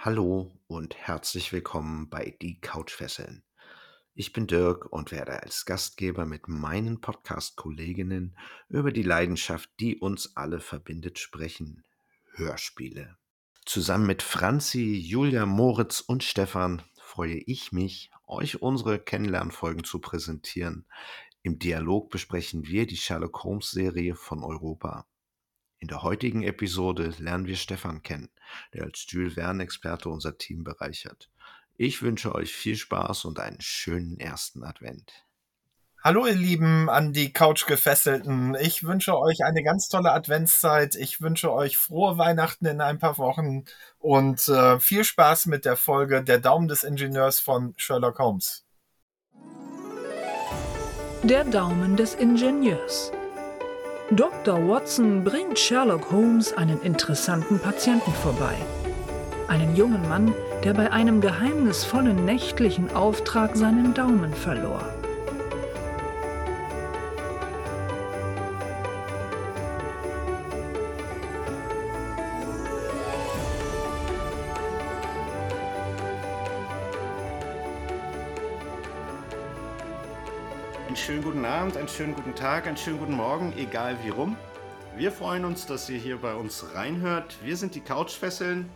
Hallo und herzlich willkommen bei Die Couchfesseln. Ich bin Dirk und werde als Gastgeber mit meinen Podcast-Kolleginnen über die Leidenschaft, die uns alle verbindet, sprechen: Hörspiele. Zusammen mit Franzi, Julia, Moritz und Stefan freue ich mich, euch unsere Kennenlernfolgen zu präsentieren. Im Dialog besprechen wir die Sherlock Holmes-Serie von Europa. In der heutigen Episode lernen wir Stefan kennen, der als Jules Verne-Experte unser Team bereichert. Ich wünsche euch viel Spaß und einen schönen ersten Advent. Hallo ihr Lieben an die Couch gefesselten. Ich wünsche euch eine ganz tolle Adventszeit. Ich wünsche euch frohe Weihnachten in ein paar Wochen und äh, viel Spaß mit der Folge Der Daumen des Ingenieurs von Sherlock Holmes. Der Daumen des Ingenieurs. Dr. Watson bringt Sherlock Holmes einen interessanten Patienten vorbei. Einen jungen Mann, der bei einem geheimnisvollen nächtlichen Auftrag seinen Daumen verlor. Schönen guten Abend, einen schönen guten Tag, einen schönen guten Morgen, egal wie rum. Wir freuen uns, dass ihr hier bei uns reinhört. Wir sind die Couchfesseln.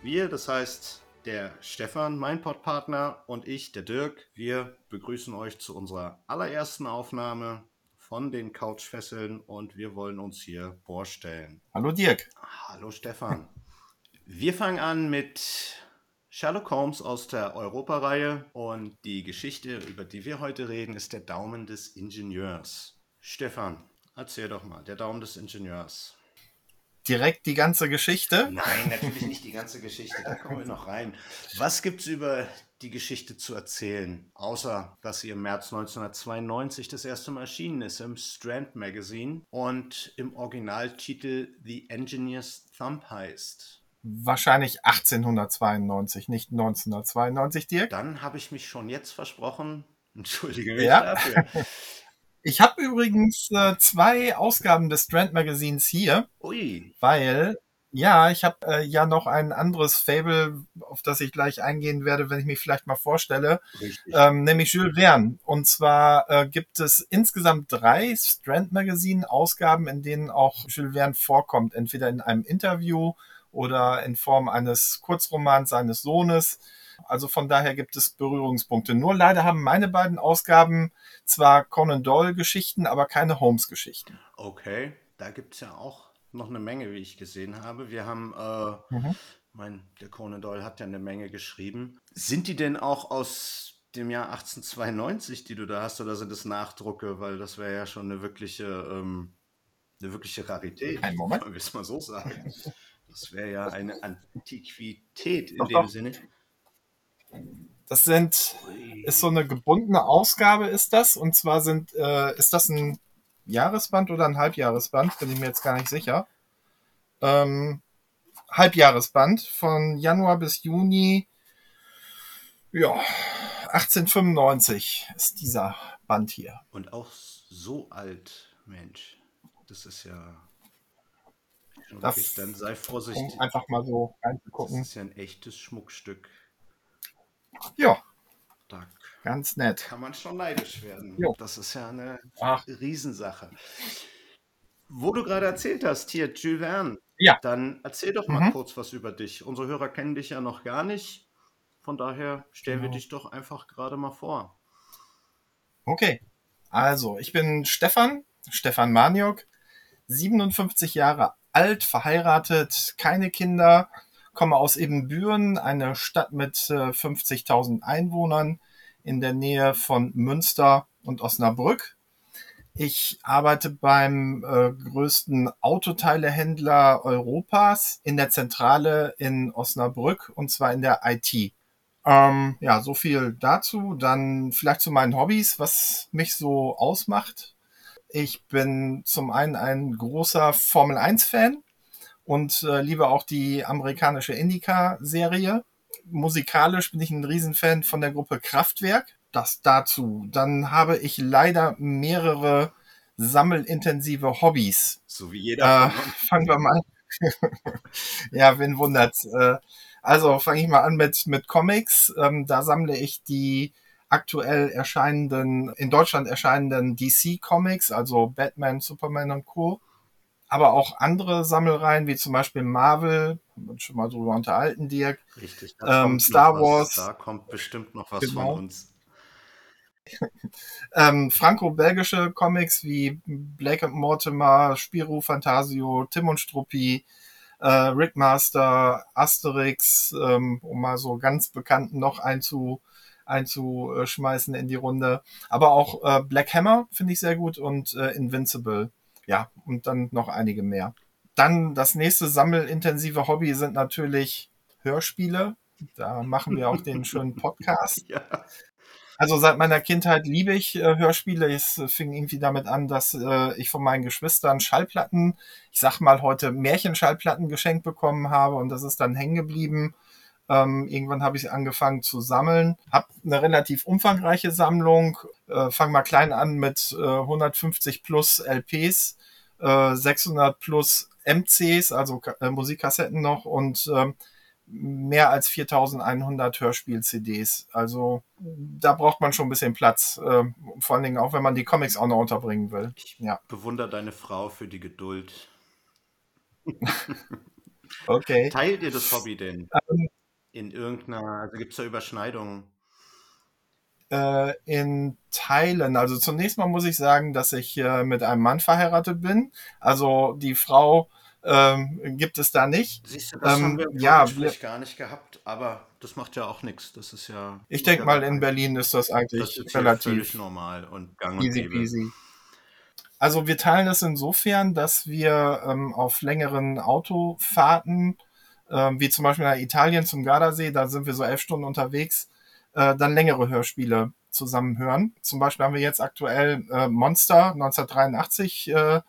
Wir, das heißt der Stefan, mein Podpartner, und ich, der Dirk. Wir begrüßen euch zu unserer allerersten Aufnahme von den Couchfesseln und wir wollen uns hier vorstellen. Hallo Dirk. Hallo Stefan. Wir fangen an mit Sherlock Holmes aus der Europareihe und die Geschichte, über die wir heute reden, ist der Daumen des Ingenieurs. Stefan, erzähl doch mal, der Daumen des Ingenieurs. Direkt die ganze Geschichte? Nein, natürlich nicht die ganze Geschichte, da kommen wir noch rein. Was gibt es über die Geschichte zu erzählen, außer dass sie im März 1992 das erste Mal erschienen ist im Strand Magazine und im Originaltitel The Engineer's Thumb heißt? Wahrscheinlich 1892, nicht 1992, Dirk. Dann habe ich mich schon jetzt versprochen. Entschuldige mich Ja. dafür. Ich habe übrigens äh, zwei Ausgaben des Strand Magazins hier, Ui, weil ja, ich habe äh, ja noch ein anderes Fable, auf das ich gleich eingehen werde, wenn ich mich vielleicht mal vorstelle. ähm, nämlich Jules Verne. Und zwar äh, gibt es insgesamt drei Strand Magazine Ausgaben, in denen auch Jules Verne vorkommt, entweder in einem Interview oder in Form eines Kurzromans seines Sohnes. Also von daher gibt es Berührungspunkte. Nur leider haben meine beiden Ausgaben zwar Conan Doyle Geschichten, aber keine Holmes Geschichten. Okay, da gibt es ja auch noch eine Menge, wie ich gesehen habe. Wir haben, äh, Mhm. mein, der Conan Doyle hat ja eine Menge geschrieben. Sind die denn auch aus dem Jahr 1892, die du da hast, oder sind es Nachdrucke? Weil das wäre ja schon eine wirkliche, ähm, eine wirkliche Rarität. Einen Moment. Wollen wir es mal so sagen. Das wäre ja eine Antiquität in Doch, dem doch. Sinne. Das sind ist so eine gebundene Ausgabe ist das und zwar sind äh, ist das ein Jahresband oder ein Halbjahresband bin ich mir jetzt gar nicht sicher ähm, Halbjahresband von Januar bis Juni ja 1895 ist dieser Band hier Und auch so alt, Mensch. Das ist ja. Das- wirklich, dann sei vorsichtig. um einfach mal so Das reinzugucken ist ja ein echtes Schmuckstück. ja Da ganz nett kann man schon neidisch werden. Jo. Das ist ja eine Ach. Riesensache. Wo du gerade erzählt hast, hier, Jules Verne, Ja. dann erzähl doch mal Mhm. kurz was über dich. Unsere Hörer kennen dich ja noch gar nicht. Von daher stellen wir Genau. dich doch einfach gerade mal vor. Okay, also ich bin Stefan, Stefan Maniok, 57 Jahre alt, verheiratet, keine Kinder, komme aus Ebenbüren, eine Stadt mit äh, 50.000 Einwohnern in der Nähe von Münster und Osnabrück. Ich arbeite beim äh, größten Autoteilehändler Europas in der Zentrale in Osnabrück und zwar in der IT. Ähm, ja, so viel dazu. Dann vielleicht zu meinen Hobbys, was mich so ausmacht. Ich bin zum einen ein großer Formel 1-Fan und äh, liebe auch die amerikanische Indica-Serie. Musikalisch bin ich ein Riesenfan von der Gruppe Kraftwerk. Das dazu. Dann habe ich leider mehrere sammelintensive Hobbys. So wie jeder Äh, fangen wir mal. ja, wen wundert's. Äh, Also fange ich mal an mit, mit Comics. Ähm, da sammle ich die aktuell erscheinenden, in Deutschland erscheinenden DC Comics, also Batman, Superman und Co. Aber auch andere Sammelreihen, wie zum Beispiel Marvel, schon mal drüber unterhalten, Dirk. Richtig. Ähm, Star Wars. Da kommt bestimmt noch was Genau. von uns. ähm, franco-belgische Comics wie Blake and Mortimer, Spirou, Fantasio, Tim und Struppi, äh, Rickmaster, Asterix, ähm, um mal so ganz bekannten noch einzu, einzuschmeißen in die Runde. Aber auch äh, Black Hammer finde ich sehr gut und äh, Invincible. Ja, und dann noch einige mehr. Dann das nächste sammelintensive Hobby sind natürlich Hörspiele. Da machen wir auch den schönen Podcast. Ja. Also seit meiner Kindheit liebe ich äh, Hörspiele. Es äh, fing irgendwie damit an, dass äh, ich von meinen Geschwistern Schallplatten, ich sag mal heute Märchenschallplatten geschenkt bekommen habe und das ist dann hängen geblieben. Ähm, irgendwann habe ich angefangen zu sammeln, habe eine relativ umfangreiche Sammlung. Äh, Fang mal klein an mit äh, 150 plus LPs, äh, 600 plus MCs, also äh, Musikkassetten noch und ähm, mehr als 4100 Hörspiel-CDs. Also da braucht man schon ein bisschen Platz. ähm, vor allen Dingen auch, wenn man die Comics auch noch unterbringen will. Ich Ja. bewundere deine Frau für die Geduld. Okay. Teilt ihr das Hobby denn? Ähm, In irgendeiner, also gibt es da Überschneidungen? äh, in Teilen. Also zunächst mal muss ich sagen, dass ich äh, mit einem Mann verheiratet bin. Also die Frau ähm, gibt es da nicht. Siehst du, das Ähm, haben wir ja, Vorgespräch gar nicht gehabt, aber das macht ja auch nichts. Das ist ja. Ich denke mal, in Berlin ist das das eigentlich ist hier relativ normal und gang und Easy peasy. Also wir teilen das insofern, dass wir ähm, auf längeren Autofahrten, ähm, wie zum Beispiel nach Italien zum Gardasee, da sind wir so elf Stunden unterwegs, äh, dann längere Hörspiele zusammen hören. Zum Beispiel haben wir jetzt aktuell äh, Monster 1983 äh,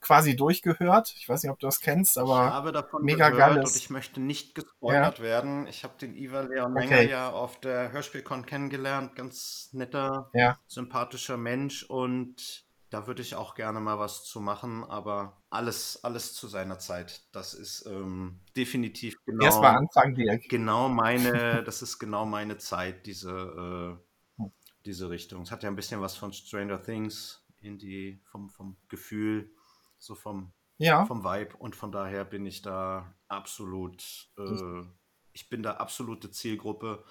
quasi durchgehört. Ich weiß nicht, ob du das kennst, Ich aber habe davon mega gehört geiles- und ich möchte nicht gespoilert werden. Ich habe den Iva Leon Menger Okay. ja auf der Hörspielcon kennengelernt. Ganz netter, ja, sympathischer Mensch und da würde ich auch gerne mal was zu machen, aber alles, alles zu seiner Zeit. Das ist ähm, definitiv genau, erstmal anfangen, Dirk. genau meine, das ist genau meine Zeit, diese, äh, diese Richtung. Es hat ja ein bisschen was von Stranger Things in die, vom, vom Gefühl, so vom Ja, vom Vibe und von daher bin ich da absolut, äh, ich bin da absolute Zielgruppe.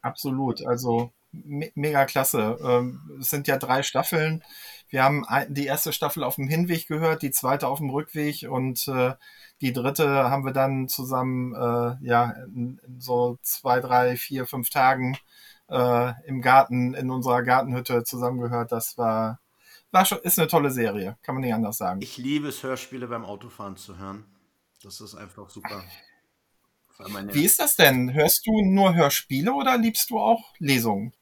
Absolut, also me mega klasse. Ähm, es sind ja drei Staffeln. Wir haben die erste Staffel auf dem Hinweg gehört, die zweite auf dem Rückweg und äh, die dritte haben wir dann zusammen äh, ja in, in so zwei, drei, vier, fünf Tagen äh, im Garten in unserer Gartenhütte zusammengehört. Das war war schon ist eine tolle Serie, kann man nicht anders sagen. Ich liebe es, Hörspiele beim Autofahren zu hören. Das ist einfach super. Wie ist das denn? Hörst du nur Hörspiele oder liebst du auch Lesungen?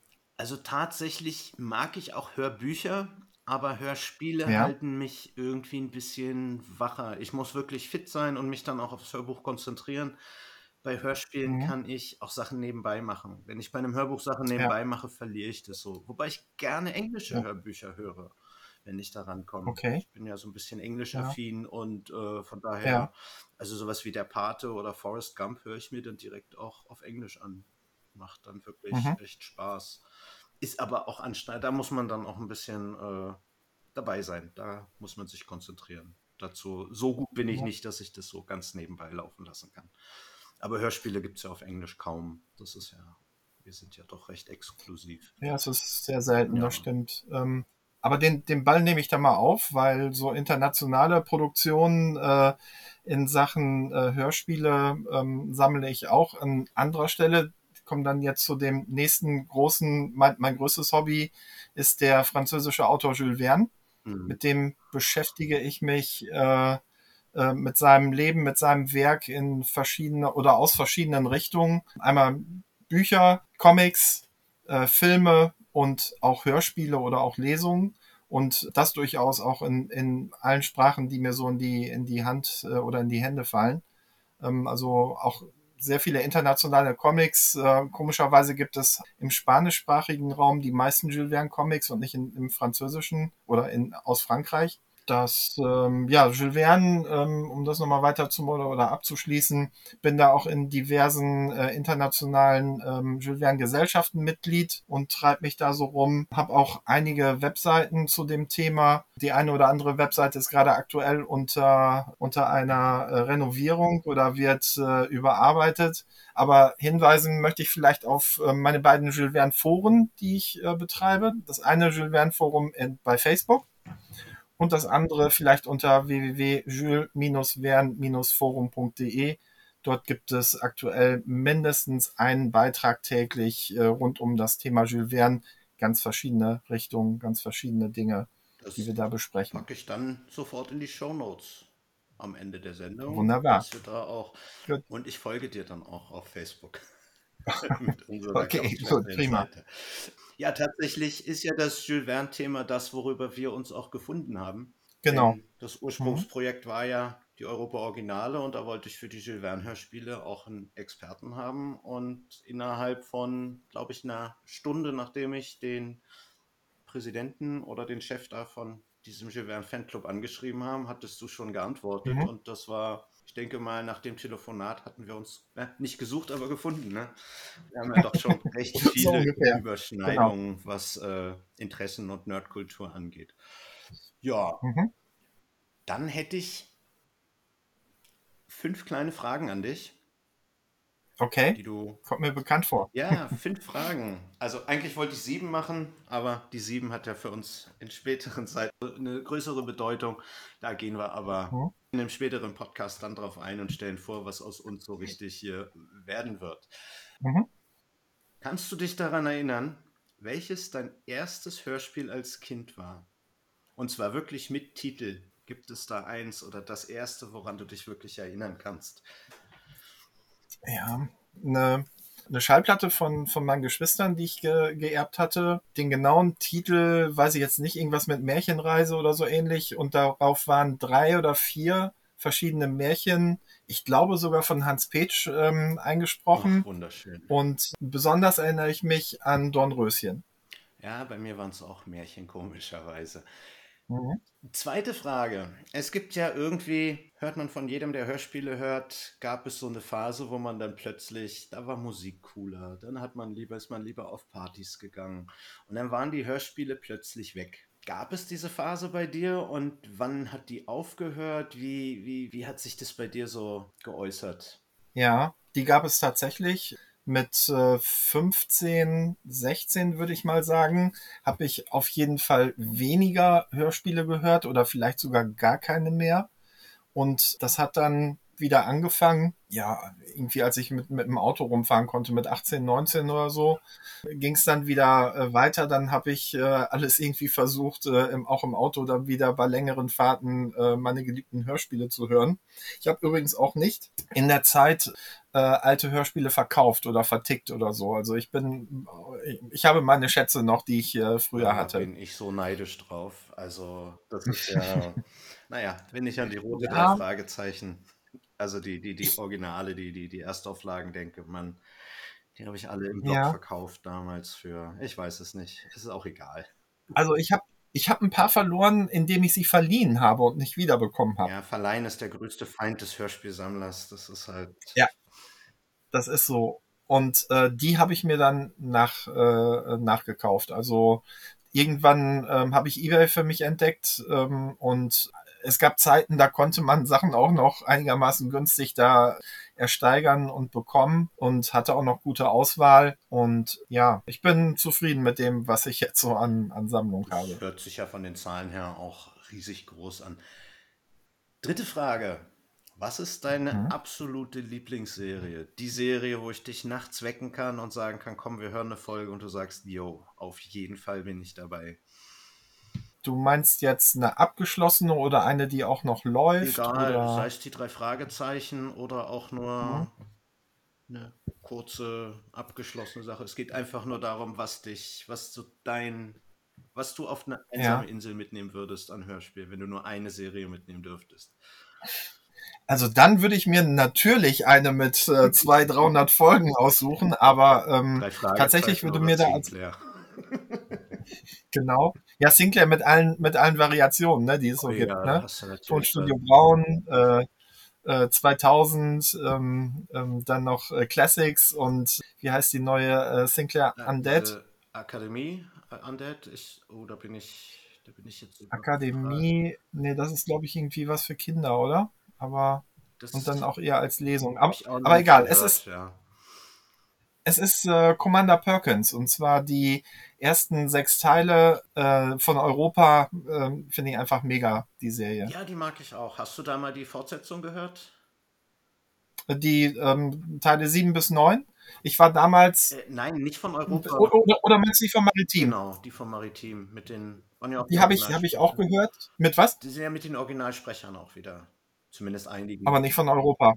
Also tatsächlich mag ich auch Hörbücher, aber Hörspiele Ja. halten mich irgendwie ein bisschen wacher. Ich muss wirklich fit sein und mich dann auch aufs Hörbuch konzentrieren. Bei Hörspielen Mhm. kann ich auch Sachen nebenbei machen. Wenn ich bei einem Hörbuch Sachen nebenbei mache, verliere ich das so. Wobei ich gerne englische Ja. Hörbücher höre, wenn ich daran komme. Okay. Ich bin ja so ein bisschen englisch-affin und äh, von daher, Ja. also sowas wie der Pate oder Forrest Gump höre ich mir dann direkt auch auf Englisch an. Macht dann wirklich Mhm. echt Spaß. Ist aber auch anstrengend. Da muss man dann auch ein bisschen äh, dabei sein. Da muss man sich konzentrieren. Dazu, so gut bin ich Ja. nicht, dass ich das so ganz nebenbei laufen lassen kann. Aber Hörspiele gibt es ja auf Englisch kaum. Das ist ja, wir sind ja doch recht exklusiv. Ja, es ist sehr selten, Ja. das stimmt. Ähm, aber den, den Ball nehme ich da mal auf, weil so internationale Produktionen äh, in Sachen äh, Hörspiele ähm, sammle ich auch an anderer Stelle. Komme dann jetzt zu dem nächsten großen, mein, mein größtes Hobby ist der französische Autor Jules Verne. Mhm. Mit dem beschäftige ich mich äh, äh, mit seinem Leben, mit seinem Werk in verschiedene oder aus verschiedenen Richtungen. Einmal Bücher, Comics, äh, Filme und auch Hörspiele oder auch Lesungen. Und das durchaus auch in, in allen Sprachen, die mir so in die, in die Hand äh, oder in die Hände fallen. Ähm, also auch sehr viele internationale Comics. Äh, komischerweise gibt es im spanischsprachigen Raum die meisten Jules Verne Comics und nicht in, im französischen oder in, aus Frankreich. Das, ähm, ja, Jules Verne, ähm, um das nochmal weiter zu oder abzuschließen, bin da auch in diversen äh, internationalen ähm, Jules Verne Gesellschaften Mitglied und treibe mich da so rum. Habe auch einige Webseiten zu dem Thema. Die eine oder andere Webseite ist gerade aktuell unter, unter einer äh, Renovierung oder wird äh, überarbeitet. Aber hinweisen möchte ich vielleicht auf äh, meine beiden Jules Verne Foren, die ich äh, betreibe. Das eine Jules Verne Forum in, bei Facebook und das andere vielleicht unter www.jules-vern-forum.de. Dort gibt es aktuell mindestens einen Beitrag täglich äh, rund um das Thema Jules Verne. Ganz verschiedene Richtungen, ganz verschiedene Dinge, das die wir da besprechen. Packe ich dann sofort in die Show Notes am Ende der Sendung. Wunderbar. da auch, und ich folge dir dann auch auf Facebook. okay, gut, prima. Ja, tatsächlich ist ja das Jules Verne-Thema das, worüber wir uns auch gefunden haben. Genau. Denn das Ursprungsprojekt mhm. war ja die Europa-Originale und da wollte ich für die Jules Verne-Hörspiele auch einen Experten haben. Und innerhalb von, glaube ich, einer Stunde, nachdem ich den Präsidenten oder den Chef da von diesem Jules Verne Fanclub angeschrieben haben, hattest du schon geantwortet. Mhm. Und das war ich denke mal, nach dem Telefonat hatten wir uns äh, nicht gesucht, aber gefunden. Ne? Wir haben ja doch schon recht viele so Überschneidungen, genau. was äh, Interessen und Nerdkultur angeht. Ja, mhm. dann hätte ich fünf kleine Fragen an dich. Okay. Die du, Kommt mir bekannt vor. Ja, fünf Fragen. Also eigentlich wollte ich sieben machen, aber die sieben hat ja für uns in späteren Zeiten eine größere Bedeutung. Da gehen wir aber mhm. in einem späteren Podcast dann drauf ein und stellen vor, was aus uns so richtig hier werden wird. Mhm. Kannst du dich daran erinnern, welches dein erstes Hörspiel als Kind war? Und zwar wirklich mit Titel. Gibt es da eins oder das erste, woran du dich wirklich erinnern kannst? Ja, eine, eine Schallplatte von, von meinen Geschwistern, die ich ge, geerbt hatte. Den genauen Titel weiß ich jetzt nicht, irgendwas mit Märchenreise oder so ähnlich. Und darauf waren drei oder vier verschiedene Märchen, ich glaube sogar von Hans Petsch ähm, eingesprochen. Ach, wunderschön. Und besonders erinnere ich mich an Dornröschen. Ja, bei mir waren es auch Märchen, komischerweise. Mhm. Zweite Frage. Es gibt ja irgendwie, hört man von jedem, der Hörspiele hört, gab es so eine Phase, wo man dann plötzlich, da war Musik cooler, dann hat man lieber, ist man lieber auf Partys gegangen und dann waren die Hörspiele plötzlich weg. Gab es diese Phase bei dir und wann hat die aufgehört? Wie, wie, wie hat sich das bei dir so geäußert? Ja, die gab es tatsächlich mit äh, 15, 16 würde ich mal sagen, habe ich auf jeden Fall weniger Hörspiele gehört oder vielleicht sogar gar keine mehr. Und das hat dann wieder angefangen. Ja, irgendwie als ich mit, mit dem Auto rumfahren konnte, mit 18, 19 oder so, ging es dann wieder äh, weiter. Dann habe ich äh, alles irgendwie versucht, äh, im, auch im Auto dann wieder bei längeren Fahrten äh, meine geliebten Hörspiele zu hören. Ich habe übrigens auch nicht in der Zeit äh, alte Hörspiele verkauft oder vertickt oder so. Also ich bin, ich, habe meine Schätze noch, die ich äh, früher da hatte. bin ich so neidisch drauf. Also das ist ja, naja, wenn ich an die rote ja. Fragezeichen also die, die, die Originale, die, die, die Erstauflagen, denke man, die habe ich alle im Blog ja. verkauft damals für, ich weiß es nicht, es ist auch egal. Also ich habe ich hab ein paar verloren, indem ich sie verliehen habe und nicht wiederbekommen habe. Ja, verleihen ist der größte Feind des Hörspielsammlers, das ist halt... Ja, das ist so. Und äh, die habe ich mir dann nach, äh, nachgekauft. Also irgendwann ähm, habe ich eBay für mich entdeckt ähm, und es gab Zeiten, da konnte man Sachen auch noch einigermaßen günstig da ersteigern und bekommen und hatte auch noch gute Auswahl. Und ja, ich bin zufrieden mit dem, was ich jetzt so an, an Sammlung habe. Das hört sich ja von den Zahlen her auch riesig groß an. Dritte Frage. Was ist deine mhm. absolute Lieblingsserie? Die Serie, wo ich dich nachts wecken kann und sagen kann, komm, wir hören eine Folge und du sagst, yo, auf jeden Fall bin ich dabei. Du meinst jetzt eine abgeschlossene oder eine, die auch noch läuft? Egal, oder? sei es die drei Fragezeichen oder auch nur mhm. eine kurze, abgeschlossene Sache. Es geht einfach nur darum, was dich, was so dein, was du auf eine einsame ja. Insel mitnehmen würdest an Hörspiel, wenn du nur eine Serie mitnehmen dürftest. Also dann würde ich mir natürlich eine mit äh, 200, 300 Folgen aussuchen, aber ähm, tatsächlich würde mir da als... genau. Ja, Sinclair mit allen, mit allen Variationen, ne, die es so Oh gibt. ja, Ne? Tonstudio recht. Braun, äh, äh, 2000, ähm, ähm, dann noch äh, Classics und wie heißt die neue äh, Sinclair Ja, Undead? diese Akademie äh, Undead, ich, oh, da bin ich, da bin ich jetzt. Akademie, nee, das ist glaube ich irgendwie was für Kinder, oder? Aber Das und dann auch eher als Lesung. Aber, aber egal, es gehört, ist ja. Es ist äh, Commander Perkins und zwar die ersten sechs Teile äh, von Europa äh, finde ich einfach mega die Serie. Ja, die mag ich auch. Hast du da mal die Fortsetzung gehört? Die ähm, Teile sieben bis neun. Ich war damals Äh, nein, nicht von Europa. oder, oder, oder meinst du die von Maritim? Genau, die von Maritim mit den. Die habe ich, hab ich auch gehört. Mit was? Die sind ja mit den Originalsprechern auch wieder. Zumindest einigen. Aber nicht von Europa.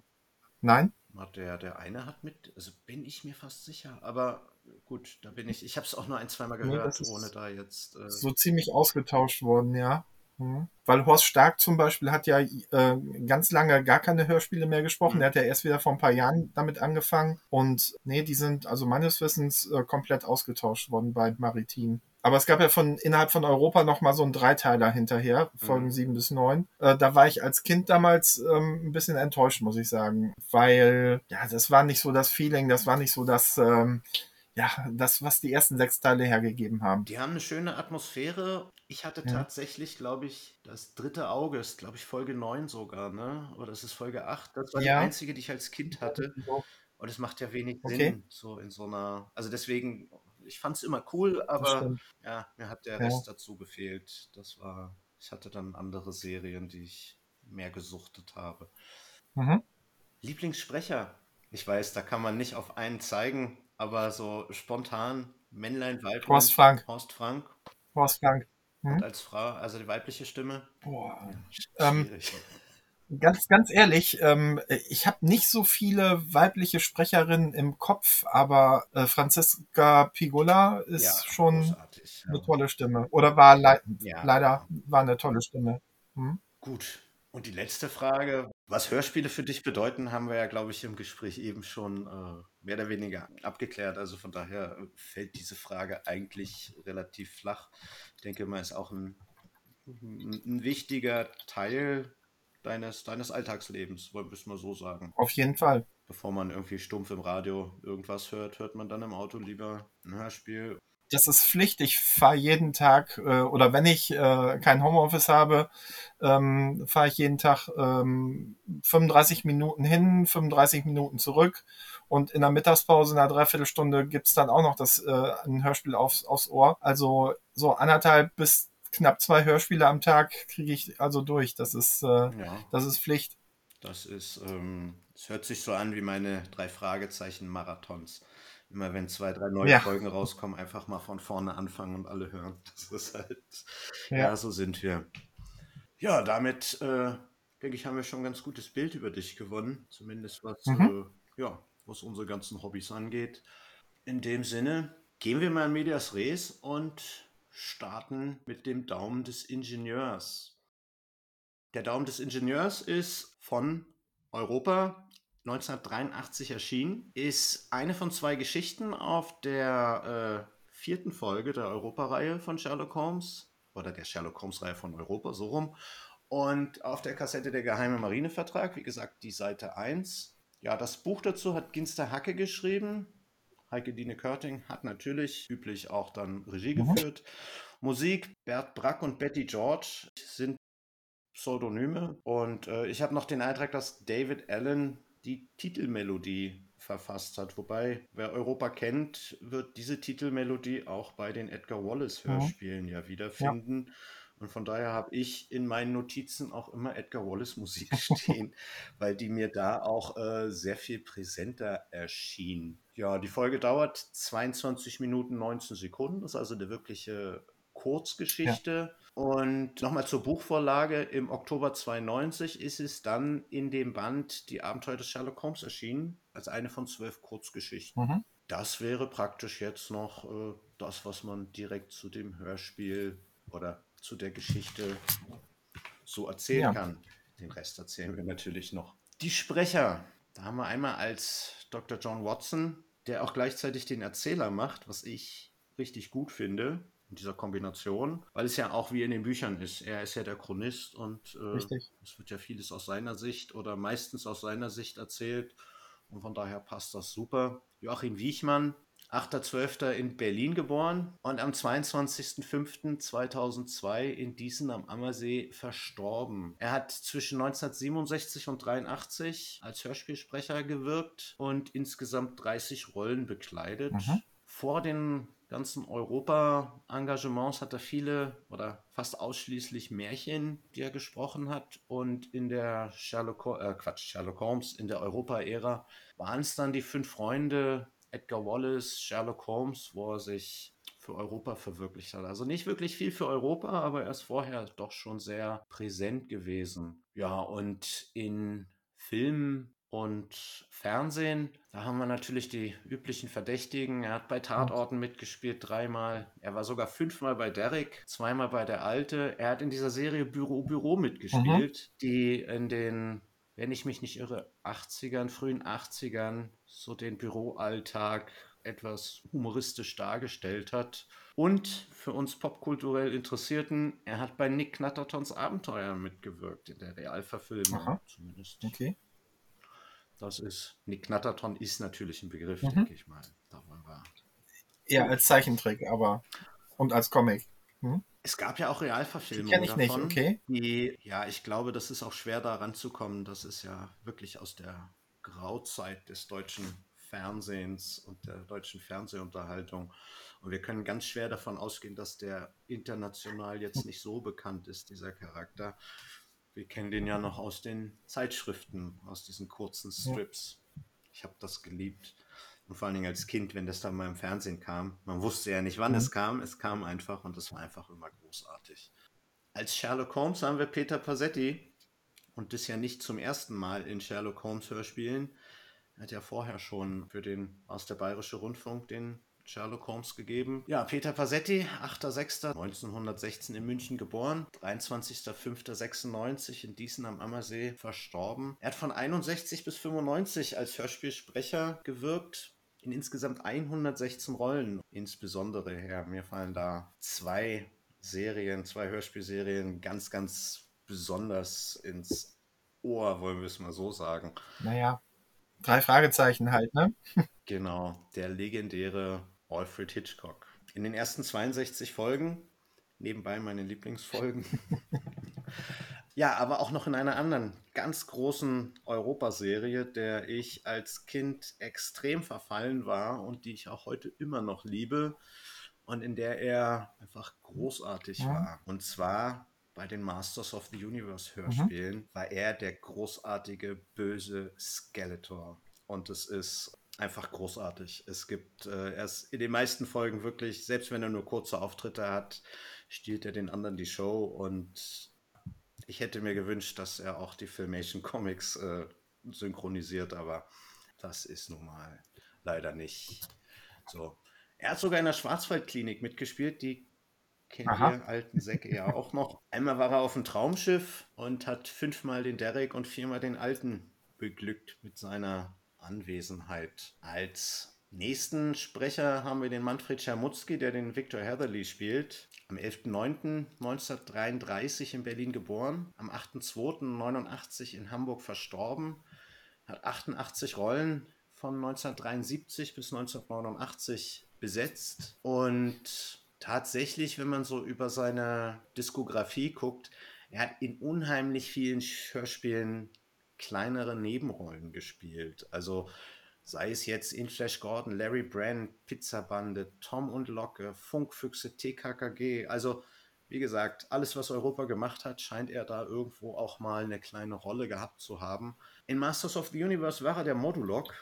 Nein? Der, der eine hat mit, also bin ich mir fast sicher. Aber gut, da bin ich. Ich habe es auch nur ein, zweimal Nee, gehört, ist ohne da jetzt. Äh, So ziemlich ausgetauscht worden, ja. Mhm. Weil Horst Stark zum Beispiel hat ja äh, ganz lange gar keine Hörspiele mehr gesprochen. Mhm. Der hat ja erst wieder vor ein paar Jahren damit angefangen. Und nee, die sind also meines Wissens äh, komplett ausgetauscht worden bei Maritim. Aber es gab ja von innerhalb von Europa noch mal so einen Dreiteiler hinterher, Folgen Mhm. 7 bis 9. Äh, da war ich als Kind damals ähm, ein bisschen enttäuscht, muss ich sagen. Weil, ja, das war nicht so das Feeling, das war nicht so das, ähm, ja, das, was die ersten sechs Teile hergegeben haben. Die haben eine schöne Atmosphäre. Ich hatte Ja. tatsächlich, glaube ich, das dritte Auge ist, glaube ich, Folge 9 sogar, ne? Oder es ist Folge 8. Das war Ja. die einzige, die ich als Kind hatte. Und es macht ja wenig Okay. Sinn, so in so einer. Also deswegen, ich fand es immer cool, aber ja, mir hat der Ja. Rest dazu gefehlt. Das war, ich hatte dann andere Serien, die ich mehr gesuchtet habe. Mhm. Lieblingssprecher. Ich weiß, da kann man nicht auf einen zeigen, aber so spontan, Männlein, Weiblein. Horst Frank. Horst Frank. Horst Frank. Und Mhm. als Frau, also die weibliche Stimme. Boah. Sch- Ähm, Schwierig. Ganz, ganz ehrlich, ähm, ich habe nicht so viele weibliche Sprecherinnen im Kopf, aber äh, Franziska Pigula ist Ja, schon großartig. eine tolle Stimme. Oder war lei Ja. leider war eine tolle Stimme. Hm? Gut. Und die letzte Frage, was Hörspiele für dich bedeuten, haben wir ja, glaube ich, im Gespräch eben schon äh, mehr oder weniger abgeklärt. Also von daher fällt diese Frage eigentlich relativ flach. Ich denke mal, ist auch ein, ein wichtiger Teil deines, deines Alltagslebens, wollen wir es mal so sagen. Auf jeden Fall. Bevor man irgendwie stumpf im Radio irgendwas hört, hört man dann im Auto lieber ein Hörspiel. Das ist Pflicht. Ich fahre jeden Tag, äh, oder wenn ich äh, kein Homeoffice habe, ähm, fahre ich jeden Tag ähm, 35 Minuten hin, 35 Minuten zurück. Und in der Mittagspause, in einer Dreiviertelstunde, gibt's dann auch noch das, äh, ein Hörspiel aufs, aufs Ohr. Also so anderthalb bis knapp zwei Hörspiele am Tag kriege ich also durch. Das ist, äh, Ja. das ist Pflicht. Das ist, ähm, es hört sich so an wie meine drei Fragezeichen-Marathons. Immer wenn zwei, drei neue Ja. Folgen rauskommen, einfach mal von vorne anfangen und alle hören. Das ist halt, Ja. ja, so sind wir. Ja, damit, äh, denke ich, haben wir schon ein ganz gutes Bild über dich gewonnen. Zumindest was, Mhm. äh, ja, was unsere ganzen Hobbys angeht. In dem Sinne, gehen wir mal in Medias Res und starten mit dem Daumen des Ingenieurs. Der Daumen des Ingenieurs ist von Europa 1983 erschienen, ist eine von zwei Geschichten auf der äh, vierten Folge der Europa-Reihe von Sherlock Holmes oder der Sherlock Holmes-Reihe von Europa, so rum. Und auf der Kassette der Geheime Marinevertrag, wie gesagt, die Seite 1. Ja, das Buch dazu hat Ginster Hacke geschrieben. Heike Dine Körting hat natürlich üblich auch dann Regie Mhm. geführt. Musik, Bert Brack und Betty George sind Pseudonyme. Und äh, ich habe noch den Eintrag, dass David Allen die Titelmelodie verfasst hat. Wobei, wer Europa kennt, wird diese Titelmelodie auch bei den Edgar Wallace-Hörspielen ja wiederfinden. Und von daher habe ich in meinen Notizen auch immer Edgar Wallace Musik stehen, weil die mir da auch äh, sehr viel präsenter erschien. Ja, die Folge dauert 22 Minuten 19 Sekunden. Das ist also eine wirkliche Kurzgeschichte. Und nochmal zur Buchvorlage. Im Oktober 92 ist es dann in dem Band Die Abenteuer des Sherlock Holmes erschienen, als eine von zwölf Kurzgeschichten. Mhm. Das wäre praktisch jetzt noch äh, das, was man direkt zu dem Hörspiel oder zu der Geschichte so erzählen Ja. kann. Den Rest erzählen wir natürlich noch. Die Sprecher. Da haben wir einmal als Dr. John Watson, der auch gleichzeitig den Erzähler macht, was ich richtig gut finde. in dieser Kombination, weil es ja auch wie in den Büchern ist. Er ist ja der Chronist und äh, es wird ja vieles aus seiner Sicht oder meistens aus seiner Sicht erzählt und von daher passt das super. Joachim Wiechmann 8.12. in Berlin geboren und am 22.05.2002 in Diesen am Ammersee verstorben. Er hat zwischen 1967 und 83 als Hörspielsprecher gewirkt und insgesamt 30 Rollen bekleidet. Mhm. Vor den ganzen Europa-Engagements hat er viele oder fast ausschließlich Märchen, die er gesprochen hat. Und in der Sherlock, äh Quatsch, Sherlock Holmes, in der Europa-Ära waren es dann die fünf Freunde Edgar Wallace, Sherlock Holmes, wo er sich für Europa verwirklicht hat. Also nicht wirklich viel für Europa, aber er ist vorher doch schon sehr präsent gewesen. Ja, und in Filmen und Fernsehen, da haben wir natürlich die üblichen Verdächtigen. Er hat bei Tatorten mitgespielt, dreimal. Er war sogar fünfmal bei Derek, zweimal bei der Alte. Er hat in dieser Serie Büro Büro mitgespielt, mhm. die in den wenn ich mich nicht irre, 80ern, frühen 80ern so den Büroalltag etwas humoristisch dargestellt hat. Und für uns popkulturell Interessierten, er hat bei Nick Knattertons Abenteuer mitgewirkt, in der Realverfilmung Aha. zumindest. Okay. Das ist, Nick Knatterton ist natürlich ein Begriff, mhm. denke ich mal. Ja, als Zeichentrick, aber und als Comic. Hm? Es gab ja auch Realverfilmungen Kenn ich davon. Nicht, okay. Die, ja, ich glaube, das ist auch schwer da ranzukommen. Das ist ja wirklich aus der Grauzeit des deutschen Fernsehens und der deutschen Fernsehunterhaltung. Und wir können ganz schwer davon ausgehen, dass der international jetzt nicht so bekannt ist, dieser Charakter. Wir kennen den ja noch aus den Zeitschriften, aus diesen kurzen Strips. Ich habe das geliebt. Und vor allen Dingen als Kind, wenn das dann mal im Fernsehen kam. Man wusste ja nicht, wann mhm. es kam. Es kam einfach und es war einfach immer großartig. Als Sherlock Holmes haben wir Peter Passetti. Und das ja nicht zum ersten Mal in Sherlock Holmes Hörspielen. Er hat ja vorher schon für den aus der Bayerische Rundfunk den Sherlock Holmes gegeben. Ja, Peter Passetti, 8.6.1916 in München geboren, 23.05.96 in Diesen am Ammersee verstorben. Er hat von 61 bis 95 als Hörspielsprecher gewirkt, in insgesamt 116 Rollen. Insbesondere, ja, mir fallen da zwei Serien, zwei Hörspielserien ganz, ganz besonders ins Ohr, wollen wir es mal so sagen. Naja, drei Fragezeichen halt, ne? genau, der legendäre Alfred Hitchcock. In den ersten 62 Folgen, nebenbei meine Lieblingsfolgen, Ja, aber auch noch in einer anderen ganz großen Europaserie, der ich als Kind extrem verfallen war und die ich auch heute immer noch liebe und in der er einfach großartig ja. war. Und zwar bei den Masters of the Universe mhm. Hörspielen mhm. war er der großartige böse Skeletor. Und es ist einfach großartig. Es gibt, äh, er ist in den meisten Folgen wirklich, selbst wenn er nur kurze Auftritte hat, stiehlt er den anderen die Show und ich hätte mir gewünscht, dass er auch die Filmation Comics äh, synchronisiert, aber das ist nun mal leider nicht so. Er hat sogar in der Schwarzwaldklinik mitgespielt, die kennen Aha. wir alten Säcke ja auch noch. Einmal war er auf dem Traumschiff und hat fünfmal den Derek und viermal den Alten beglückt mit seiner Anwesenheit. Als nächsten Sprecher haben wir den Manfred Schermutzki, der den Victor Heatherly spielt. Am 11.09.1933 in Berlin geboren, am 8.02.89 in Hamburg verstorben, hat 88 Rollen von 1973 bis 1989 besetzt und tatsächlich, wenn man so über seine Diskografie guckt, er hat in unheimlich vielen Hörspielen kleinere Nebenrollen gespielt. Also sei es jetzt in Flash Gordon, Larry Brand, Pizzabande, Tom und Locke, Funkfüchse, TKKG. Also, wie gesagt, alles, was Europa gemacht hat, scheint er da irgendwo auch mal eine kleine Rolle gehabt zu haben. In Masters of the Universe war er der Modulok,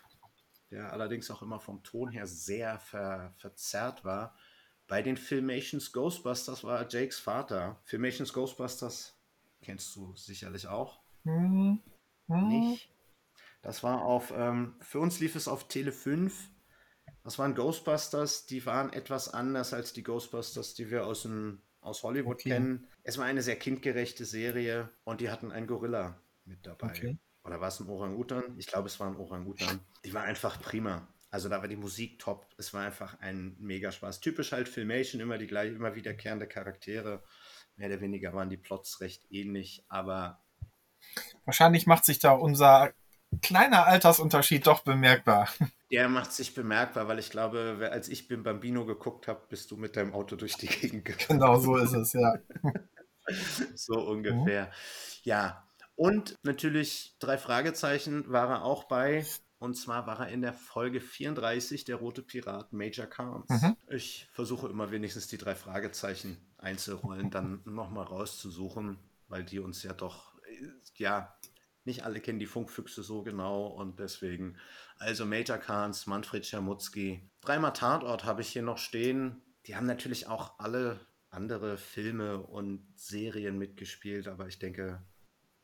der allerdings auch immer vom Ton her sehr ver verzerrt war. Bei den Filmations Ghostbusters war er Jakes Vater. Filmations Ghostbusters kennst du sicherlich auch. Mhm. Nicht? Das war auf, ähm, für uns lief es auf Tele 5. Das waren Ghostbusters, die waren etwas anders als die Ghostbusters, die wir aus, dem, aus Hollywood okay. kennen. Es war eine sehr kindgerechte Serie und die hatten einen Gorilla mit dabei. Okay. Oder war es ein Orang-Utan? Ich glaube, es war ein Orang-Utan. Die war einfach prima. Also da war die Musik top. Es war einfach ein mega Spaß. Typisch halt Filmation, immer die gleich, immer wiederkehrende Charaktere. Mehr oder weniger waren die Plots recht ähnlich, aber Wahrscheinlich macht sich da unser kleiner Altersunterschied doch bemerkbar. der macht sich bemerkbar, weil ich glaube, als ich Bim Bambino geguckt habe, bist du mit deinem Auto durch die Gegend gefahren. Genau so ist es, ja. So ungefähr. Ja, und natürlich drei Fragezeichen war er auch bei. Und zwar war er in der Folge 34, der rote Pirat Major Carnes. Mhm. Ich versuche immer wenigstens die drei Fragezeichen Einzelrollen dann nochmal rauszusuchen, weil die uns ja doch, äh, ja, nicht alle kennen die Funkfüchse so genau und deswegen. Also Major Carnes, Manfred Schermutzki. Dreimal Tatort habe ich hier noch stehen. Die haben natürlich auch alle andere Filme und Serien mitgespielt, aber ich denke,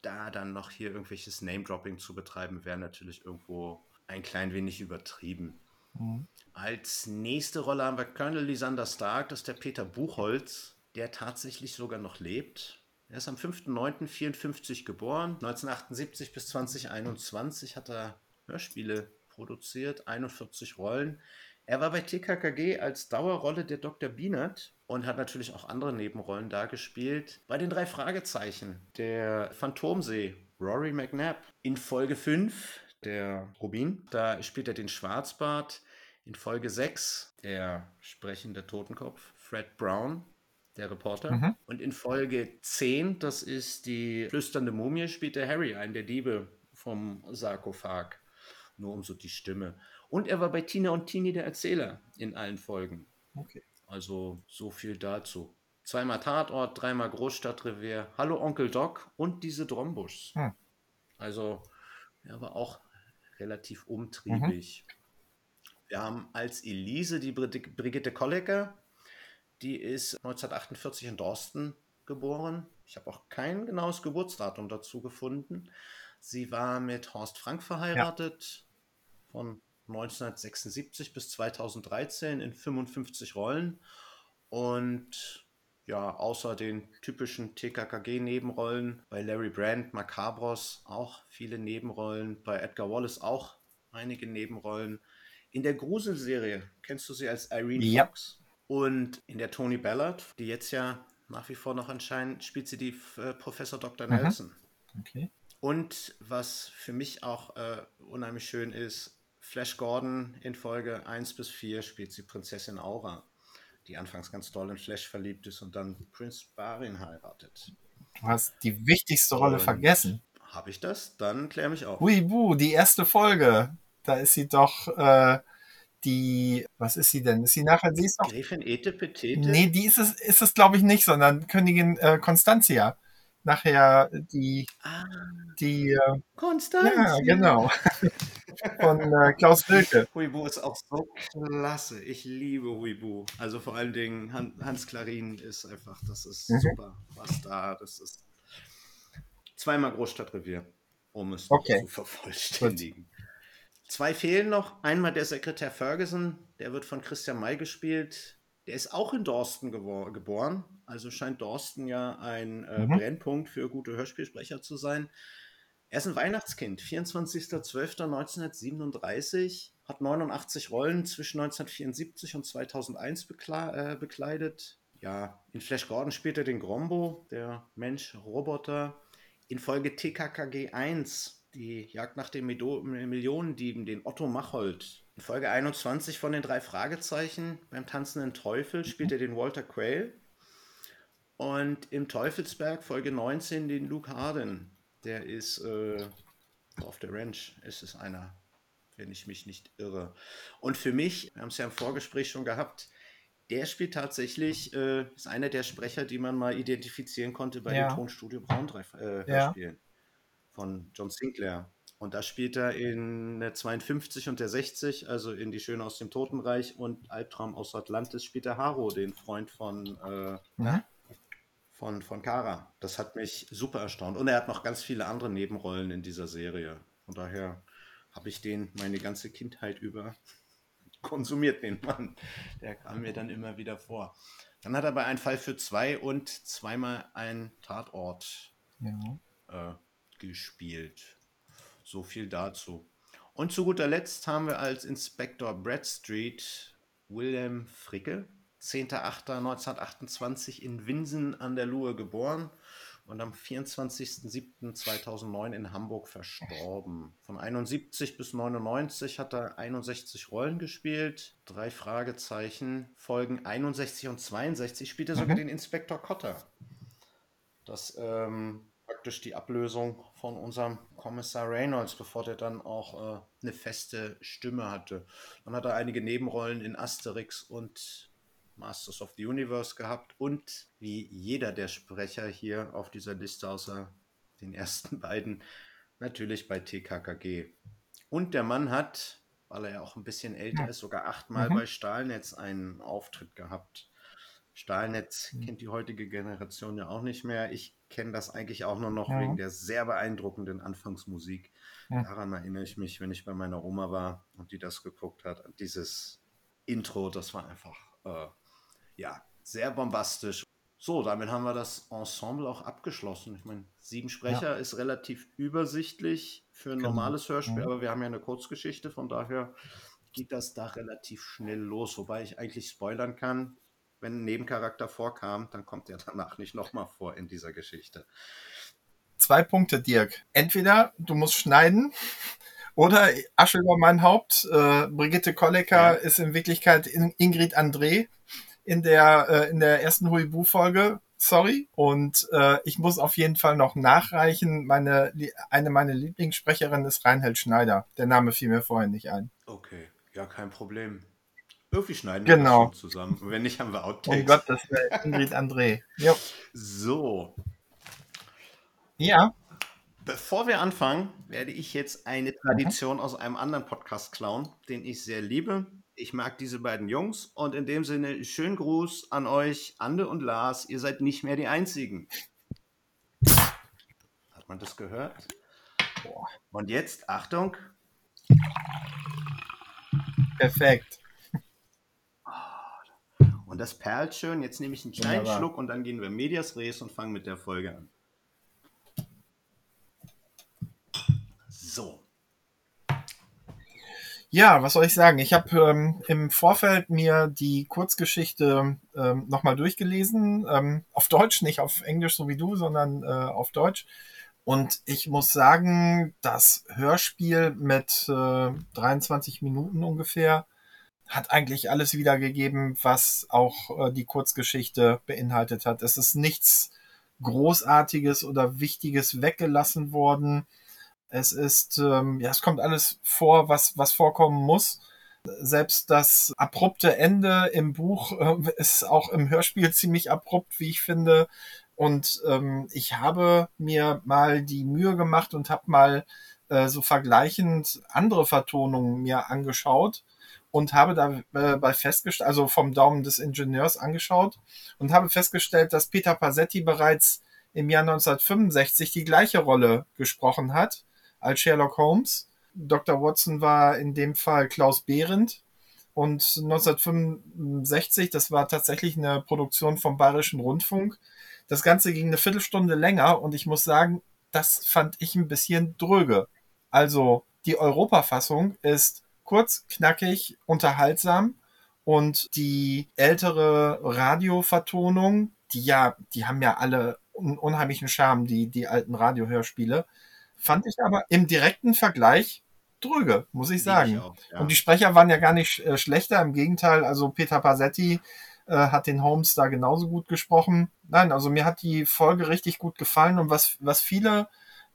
da dann noch hier irgendwelches Name-Dropping zu betreiben, wäre natürlich irgendwo ein klein wenig übertrieben. Mhm. Als nächste Rolle haben wir Colonel Lysander Stark, das ist der Peter Buchholz, der tatsächlich sogar noch lebt. Er ist am 5.9.54 geboren. 1978 bis 2021 hat er Hörspiele produziert, 41 Rollen. Er war bei TKKG als Dauerrolle der Dr. Bienert und hat natürlich auch andere Nebenrollen da gespielt. Bei den drei Fragezeichen, der Phantomsee, Rory McNabb. In Folge 5, der Rubin, da spielt er den Schwarzbart. In Folge 6, der sprechende Totenkopf, Fred Brown, der Reporter. Mhm. Und in Folge 10, das ist die flüsternde Mumie, spielt der Harry, einen der Diebe vom Sarkophag. Nur um so die Stimme. Und er war bei Tina und Tini der Erzähler in allen Folgen. Okay. Also so viel dazu. Zweimal Tatort, dreimal Großstadtrevier, Hallo Onkel Doc und diese Drombuschs. Hm. Also er war auch relativ umtriebig. Wir haben als Elise die Brigitte Kollecker. Die ist 1948 in Dorsten geboren. Ich habe auch kein genaues Geburtsdatum dazu gefunden. Sie war mit Horst Frank verheiratet von 1976 bis 2013 in 55 Rollen. Und ja, außer den typischen TKKG-Nebenrollen bei Larry Brand, Macabros auch viele Nebenrollen, bei Edgar Wallace auch einige Nebenrollen. In der Gruselserie kennst du sie als Irene Ja. Fox. Und in der Tony Ballard, die jetzt ja nach wie vor noch anscheinend spielt sie die äh, Professor Dr. Nelson. Okay. Und was für mich auch äh, unheimlich schön ist, Flash Gordon in Folge 1 bis 4 spielt sie Prinzessin Aura, die anfangs ganz doll in Flash verliebt ist und dann Prinz Barin heiratet. Du hast die wichtigste Rolle Und- vergessen. Habe ich das? Dann klär mich auf. Huibu, die erste Folge. Da ist sie doch äh, die, was ist sie denn? Ist sie nachher, sie ist doch, Gräfin Ete Petete? nee, die ist es, ist es glaube ich nicht, sondern Königin äh, Constantia. Nachher die, Ah, die, äh, ja, genau. Von äh, Klaus Wilke. Huibu ist auch so klasse. Ich liebe Huibu. Also vor allen Dingen Han Hans Klarin ist einfach, das ist Mhm. super. Was da, das ist zweimal Großstadtrevier, um es Okay. zu vervollständigen. Zwei fehlen noch. Einmal der Sekretär Ferguson, der wird von Christian May gespielt. Der ist auch in Dorsten geboren. Also scheint Dorsten ja ein äh, Mhm. Brennpunkt für gute Hörspielsprecher zu sein. Er ist ein Weihnachtskind, 24.12.1937, hat 89 Rollen zwischen 1974 und 2001 bekla- äh, bekleidet. Ja, in Flash Gordon spielt er den Grombo, der Mensch-Roboter. In Folge TKKG 1, die Jagd nach den Medo Millionendieben, den Otto Machold. In Folge 21 von den drei Fragezeichen, beim tanzenden Teufel, spielt er den Walter Quayle. Und im Teufelsberg, Folge 19, den Luke Harden. Der ist äh, auf der Ranch, ist es einer, wenn ich mich nicht irre. Und für mich, wir haben es ja im Vorgespräch schon gehabt, der spielt tatsächlich, äh, ist einer der Sprecher, die man mal identifizieren konnte bei Ja. dem Tonstudio Braun drei äh, Ja. Hörspielen von John Sinclair. Und da spielt er in der 52 und der 60, also in Die Schöne aus dem Totenreich und Albtraum aus Atlantis, spielt er Haro, den Freund von, äh, Mhm. von, von Kara. Das hat mich super erstaunt. Und er hat noch ganz viele andere Nebenrollen in dieser Serie. Von daher habe ich den meine ganze Kindheit über konsumiert, den Mann. Der kam mir dann immer wieder vor. Dann hat er bei Ein Fall für zwei und zweimal ein Tatort Ja. äh, gespielt. So viel dazu. Und zu guter Letzt haben wir als Inspektor Bradstreet William Fricke, 10.08.1928 in Winsen an der Luhe geboren und am 24.07.2009 in Hamburg verstorben. Von 71 bis 99 hat er 61 Rollen gespielt. Drei Fragezeichen. Folgen 61 und 62 spielt er sogar Mhm. den Inspektor Cotter. Das ähm, praktisch die Ablösung von unserem Kommissar Reynolds, bevor der dann auch äh, eine feste Stimme hatte. Dann hat er einige Nebenrollen in Asterix und Masters of the Universe gehabt und wie jeder der Sprecher hier auf dieser Liste außer den ersten beiden natürlich bei TKKG. Und der Mann hat, weil er ja auch ein bisschen älter ist, sogar achtmal Mhm. bei Stahlnetz einen Auftritt gehabt. Stahlnetz Mhm. kennt die heutige Generation ja auch nicht mehr. Ich kenne das eigentlich auch nur noch Ja. wegen der sehr beeindruckenden Anfangsmusik. Ja. Daran erinnere ich mich, wenn ich bei meiner Oma war und die das geguckt hat. Dieses Intro, das war einfach, äh, ja, sehr bombastisch. So, damit haben wir das Ensemble auch abgeschlossen. Ich meine, sieben Sprecher ist relativ übersichtlich für ein Genau. normales Hörspiel, Mhm. aber wir haben ja eine Kurzgeschichte, von daher geht das da relativ schnell los, wobei ich eigentlich spoilern kann, wenn ein Nebencharakter vorkam, dann kommt er danach nicht nochmal vor in dieser Geschichte. Zwei Punkte, Dirk. Entweder du musst schneiden oder Asche über mein Haupt. Äh, Brigitte Kollecker Ja. ist in Wirklichkeit In Ingrid André in der, äh, in der ersten Huibu-Folge. Sorry. Und äh, ich muss auf jeden Fall noch nachreichen. Meine, eine meiner Lieblingssprecherinnen ist Reinhold Schneider. Der Name fiel mir vorher nicht ein. Okay, ja, kein Problem. Irgendwie schneiden wir Genau. das schon zusammen. Wenn nicht, haben wir Oh Outtakes. Gott, das wäre Ingrid André. Jo. So, Ja. Bevor wir anfangen, werde ich jetzt eine Tradition aus einem anderen Podcast klauen, den ich sehr liebe. Ich mag diese beiden Jungs und in dem Sinne schönen Gruß an euch, Ande und Lars. Ihr seid nicht mehr die Einzigen. Hat man das gehört? Und jetzt, Achtung, Perfekt. Und das perlt schön. Jetzt nehme ich einen kleinen Wunderbar. Schluck und dann gehen wir Medias Res und fangen mit der Folge an. So. Ja, was soll ich sagen? Ich habe ähm, im Vorfeld mir die Kurzgeschichte ähm, nochmal durchgelesen. Ähm, auf Deutsch, nicht auf Englisch so wie du, sondern äh, auf Deutsch. Und ich muss sagen, das Hörspiel mit äh, 23 Minuten ungefähr hat eigentlich alles wiedergegeben, was auch äh, die Kurzgeschichte beinhaltet hat. Es ist nichts Großartiges oder Wichtiges weggelassen worden. Es ist, ähm, ja, es kommt alles vor, was, was vorkommen muss. Selbst das abrupte Ende im Buch äh, ist auch im Hörspiel ziemlich abrupt, wie ich finde. Und ähm, ich habe mir mal die Mühe gemacht und habe mal äh, so vergleichend andere Vertonungen mir angeschaut und habe dabei äh, festgestellt, also vom Daumen des Ingenieurs angeschaut und habe festgestellt, dass Peter Pasetti bereits im Jahr 1965 die gleiche Rolle gesprochen hat als Sherlock Holmes. Dr. Watson war in dem Fall Klaus Behrendt. Und 1965, das war tatsächlich eine Produktion vom Bayerischen Rundfunk. Das Ganze ging eine Viertelstunde länger und ich muss sagen, das fand ich ein bisschen dröge. Also die Europafassung ist kurz, knackig, unterhaltsam und die ältere Radiovertonung, die ja, die haben ja alle einen unheimlichen Charme, die, die alten Radiohörspiele, fand ich aber im direkten Vergleich dröge, muss ich sagen. Ich auch, ja. Und die Sprecher waren ja gar nicht äh, schlechter, im Gegenteil, also Peter Pasetti äh, hat den Holmes da genauso gut gesprochen. Nein, also mir hat die Folge richtig gut gefallen und was, was viele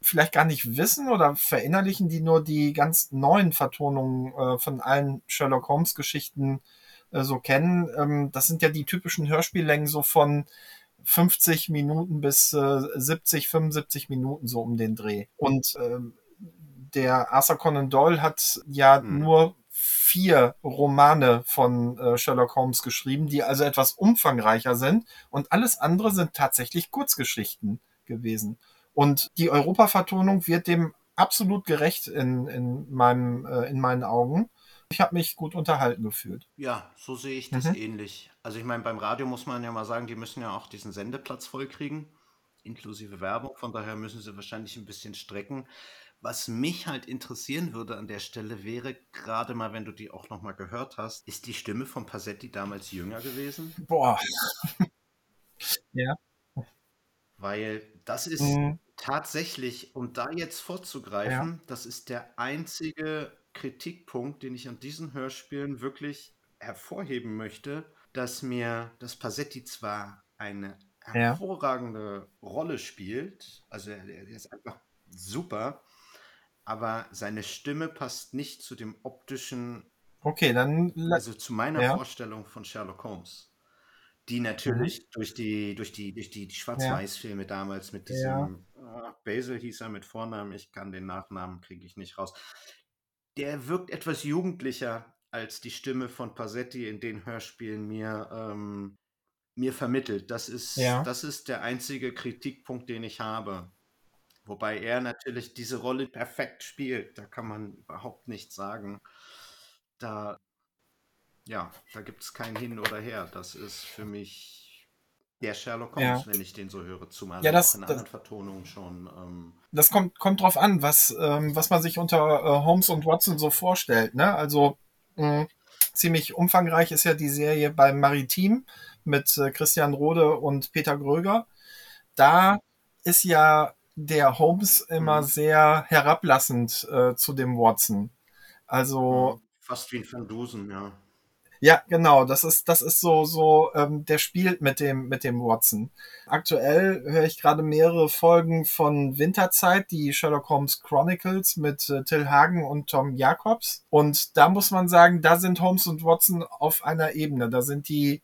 vielleicht gar nicht wissen oder verinnerlichen, die nur die ganz neuen Vertonungen äh, von allen Sherlock Holmes Geschichten äh, so kennen. Ähm, das sind ja die typischen Hörspiellängen so von 50 Minuten bis äh, 70, 75 Minuten so um den Dreh. Und ähm, der Arthur Conan Doyle hat ja Hm. nur vier Romane von äh, Sherlock Holmes geschrieben, die also etwas umfangreicher sind. Und alles andere sind tatsächlich Kurzgeschichten gewesen. Und die Europa-Vertonung wird dem absolut gerecht in, in, meinem, äh, in meinen Augen. Ich habe mich gut unterhalten gefühlt. Ja, so sehe ich das Mhm. ähnlich. Also ich meine, beim Radio muss man ja mal sagen, die müssen ja auch diesen Sendeplatz vollkriegen, inklusive Werbung. Von daher müssen sie wahrscheinlich ein bisschen strecken. Was mich halt interessieren würde an der Stelle wäre, gerade mal, wenn du die auch nochmal gehört hast, ist die Stimme von Passetti damals jünger gewesen? Boah. ja. Weil das ist mhm. Tatsächlich, um da jetzt vorzugreifen, ja. das ist der einzige Kritikpunkt, den ich an diesen Hörspielen wirklich hervorheben möchte, dass mir das Passetti zwar eine hervorragende ja. Rolle spielt, also er, er ist einfach super, aber seine Stimme passt nicht zu dem optischen, okay, dann also zu meiner ja. Vorstellung von Sherlock Holmes. Die natürlich mhm. durch die, durch die, durch die, die Schwarz-Weiß-Filme damals mit diesem ja. oh, Basil hieß er mit Vornamen, ich kann den Nachnamen, kriege ich nicht raus. Der wirkt etwas jugendlicher als die Stimme von Passetti in den Hörspielen mir, ähm, mir vermittelt. Das ist, ja. das ist der einzige Kritikpunkt, den ich habe. Wobei er natürlich diese Rolle perfekt spielt. Da kann man überhaupt nichts sagen. Da, ja, da gibt es kein Hin oder Her. Das ist für mich der Sherlock Holmes, ja. wenn ich den so höre. Zumal ja, das, auch in das, anderen Vertonungen schon. Ähm, das kommt, kommt drauf an, was, ähm, was man sich unter äh, Holmes und Watson so vorstellt. Ne? Also mh, ziemlich umfangreich ist ja die Serie beim Maritim mit äh, Christian Rode und Peter Gröger. Da ist ja der Holmes immer mhm. sehr herablassend äh, zu dem Watson. Also. Fast wie ein Van Dusen, ja. Ja, genau. Das ist, das ist so, so, ähm, der spielt mit dem, mit dem Watson. Aktuell höre ich gerade mehrere Folgen von Winterzeit, die Sherlock Holmes Chronicles mit äh, Till Hagen und Tom Jacobs. Und da muss man sagen, da sind Holmes und Watson auf einer Ebene. Da sind die,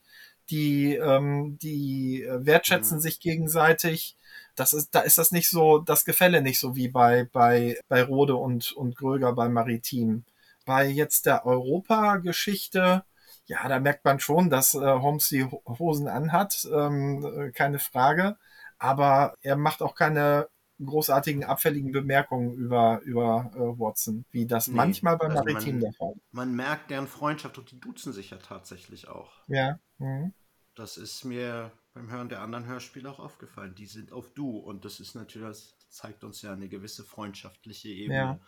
die, ähm, die äh, wertschätzen mhm. sich gegenseitig das ist, da ist das nicht so, das Gefälle nicht so wie bei, bei, bei Rode und, und Gröger beim Maritim. Bei jetzt der Europa-Geschichte, ja, da merkt man schon, dass äh, Holmes die Hosen anhat, ähm, äh, keine Frage. Aber er macht auch keine großartigen abfälligen Bemerkungen über, über äh, Watson, wie das nee, manchmal beim also Maritim man, der Fall Man merkt deren Freundschaft und die duzen sich ja tatsächlich auch. Ja. Mhm. Das ist mir beim Hören der anderen Hörspiele auch aufgefallen. Die sind auf Du und das ist natürlich, das zeigt uns ja eine gewisse freundschaftliche Ebene, ja.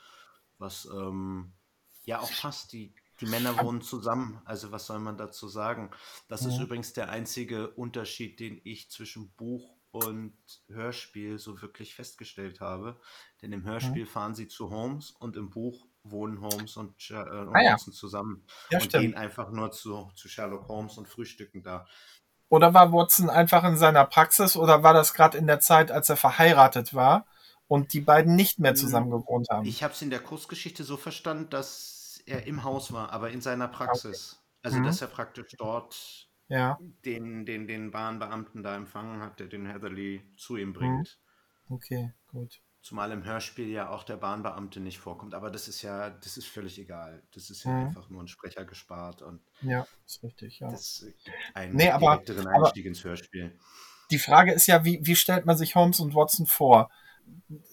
was ähm, ja auch passt. Die, die Männer wohnen zusammen, also was soll man dazu sagen? Das ja. ist übrigens der einzige Unterschied, den ich zwischen Buch und Hörspiel so wirklich festgestellt habe. Denn im Hörspiel ja. fahren sie zu Holmes und im Buch wohnen Holmes und, äh, und ah, ja. zusammen ja, und stimmt. gehen einfach nur zu, zu Sherlock Holmes und frühstücken da. Oder war Watson einfach in seiner Praxis oder war das gerade in der Zeit, als er verheiratet war und die beiden nicht mehr zusammen hm, gewohnt haben? Ich habe es in der Kursgeschichte so verstanden, dass er im Haus war, aber in seiner Praxis. Okay. Also, mhm. dass er praktisch dort ja. den, den, den Bahnbeamten da empfangen hat, der den Heatherly zu ihm bringt. Mhm. Okay, gut. Zumal im Hörspiel ja auch der Bahnbeamte nicht vorkommt. Aber das ist ja, das ist völlig egal. Das ist ja mhm. einfach nur ein Sprecher gespart. Und ja, ist richtig, ja. Das einen nee, aber, direkteren Einstieg aber ins Hörspiel. Die Frage ist ja, wie, wie stellt man sich Holmes und Watson vor?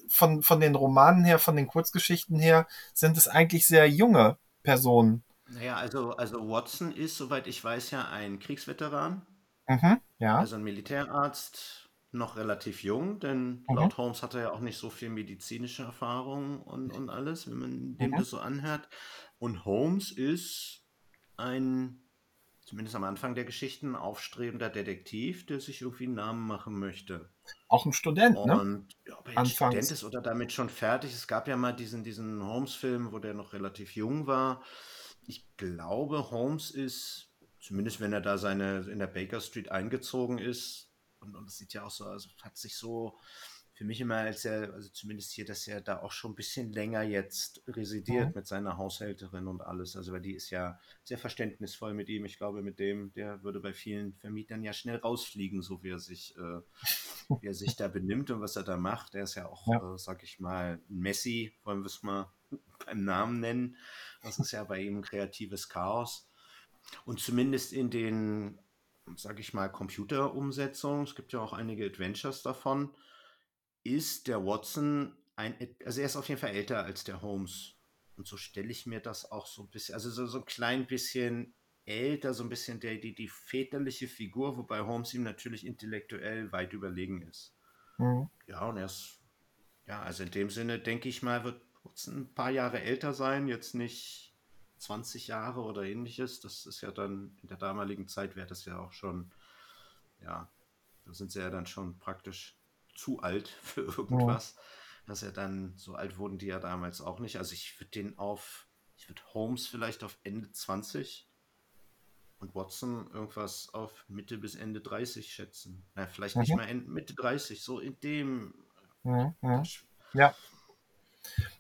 Von, von den Romanen her, von den Kurzgeschichten her, sind es eigentlich sehr junge Personen. Naja, also, also Watson ist, soweit ich weiß, ja ein Kriegsveteran. Mhm, ja. Also ein Militärarzt, noch relativ jung, denn mhm. laut Holmes hat er ja auch nicht so viel medizinische Erfahrung und, und alles, wenn man dem mhm. das so anhört. Und Holmes ist ein, zumindest am Anfang der Geschichten, aufstrebender Detektiv, der sich irgendwie einen Namen machen möchte. Auch ein Student, und, ne? Und ja, ob er jetzt Student ist oder damit schon fertig. Es gab ja mal diesen, diesen Holmes-Film, wo der noch relativ jung war. Ich glaube, Holmes ist, zumindest wenn er da seine in der Baker Street eingezogen ist, und, und es sieht ja auch so, also hat sich so für mich immer als er, also zumindest hier, dass er da auch schon ein bisschen länger jetzt residiert mhm. mit seiner Haushälterin und alles. Also, weil die ist ja sehr verständnisvoll mit ihm. Ich glaube, mit dem, der würde bei vielen Vermietern ja schnell rausfliegen, so wie er sich, äh, wie er sich da benimmt und was er da macht. Er ist ja auch, ja. Äh, sag ich mal, Messi, wollen wir es mal beim Namen nennen. Das ist ja bei ihm ein kreatives Chaos. Und zumindest in den sage ich mal, Computerumsetzung, es gibt ja auch einige Adventures davon, ist der Watson ein, also er ist auf jeden Fall älter als der Holmes. Und so stelle ich mir das auch so ein bisschen, also so, so ein klein bisschen älter, so ein bisschen der, die, die väterliche Figur, wobei Holmes ihm natürlich intellektuell weit überlegen ist. Mhm. Ja, und er ist, ja, also in dem Sinne denke ich mal, wird Watson ein paar Jahre älter sein, jetzt nicht 20 Jahre oder ähnliches. Das ist ja dann in der damaligen Zeit wäre das ja auch schon, ja, da sind sie ja dann schon praktisch zu alt für irgendwas. Ja. Dass er dann, so alt wurden die ja damals auch nicht. Also ich würde den auf, ich würde Holmes vielleicht auf Ende 20 und Watson irgendwas auf Mitte bis Ende 30 schätzen. Na, vielleicht mhm. nicht mal Mitte 30, so in dem. Mhm. Ja.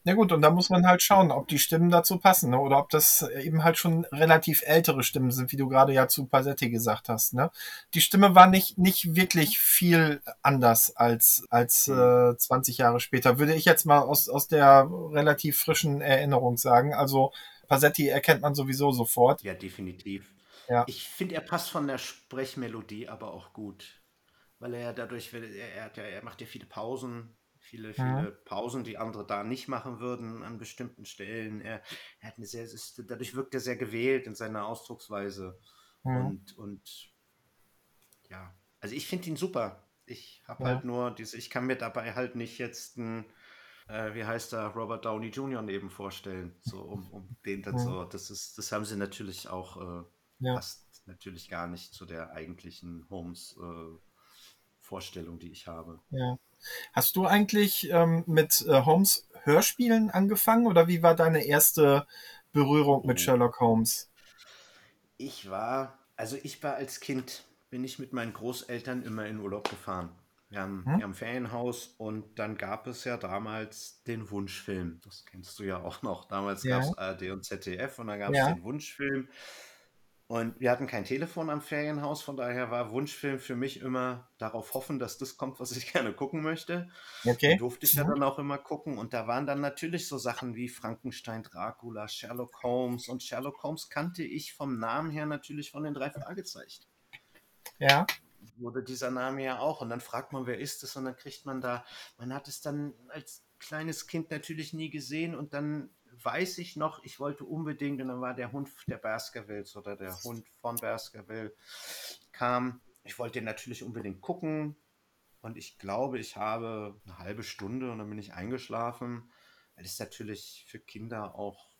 Ja gut, und da muss man halt schauen, ob die Stimmen dazu passen, ne? oder ob das eben halt schon relativ ältere Stimmen sind, wie du gerade ja zu Pasetti gesagt hast. Ne? Die Stimme war nicht, nicht wirklich viel anders als, als äh, 20 Jahre später, würde ich jetzt mal aus, aus der relativ frischen Erinnerung sagen. Also Pasetti erkennt man sowieso sofort. Ja, definitiv. Ja. Ich finde, er passt von der Sprechmelodie aber auch gut, weil er ja dadurch, er, er, er macht ja viele Pausen, viele, viele ja. Pausen, die andere da nicht machen würden an bestimmten Stellen. Er, er hat eine sehr, ist, dadurch wirkt er sehr gewählt in seiner Ausdrucksweise. Ja. Und, und ja, also ich finde ihn super. Ich habe ja. halt nur diese, ich kann mir dabei halt nicht jetzt ein, äh, wie heißt er, Robert Downey Jr. neben vorstellen, so um, um den so. Das ist, das haben sie natürlich auch, äh, passt natürlich gar nicht zu der eigentlichen Holmes äh, Vorstellung, die ich habe. Ja. Hast du eigentlich ähm, mit äh, Holmes Hörspielen angefangen oder wie war deine erste Berührung mit oh. Sherlock Holmes? Ich war, also ich war als Kind, bin ich mit meinen Großeltern immer in Urlaub gefahren. Wir haben, hm? wir haben Ferienhaus und dann gab es ja damals den Wunschfilm. Das kennst du ja auch noch. Damals ja. gab es ARD und ZDF und dann gab es ja. den Wunschfilm. Und wir hatten kein Telefon am Ferienhaus, von daher war Wunschfilm für mich immer darauf hoffen, dass das kommt, was ich gerne gucken möchte. Okay. Und durfte ich ja dann auch immer gucken. Und da waren dann natürlich so Sachen wie Frankenstein, Dracula, Sherlock Holmes. Und Sherlock Holmes kannte ich vom Namen her natürlich von den drei Fragezeichen. Ja. Wurde dieser Name ja auch. Und dann fragt man, wer ist es? Und dann kriegt man da, man hat es dann als kleines Kind natürlich nie gesehen und dann weiß ich noch, ich wollte unbedingt, und dann war der Hund der Baskervilles oder der Hund von Baskerville kam. Ich wollte den natürlich unbedingt gucken. Und ich glaube, ich habe eine halbe Stunde und dann bin ich eingeschlafen. Das ist natürlich für Kinder auch,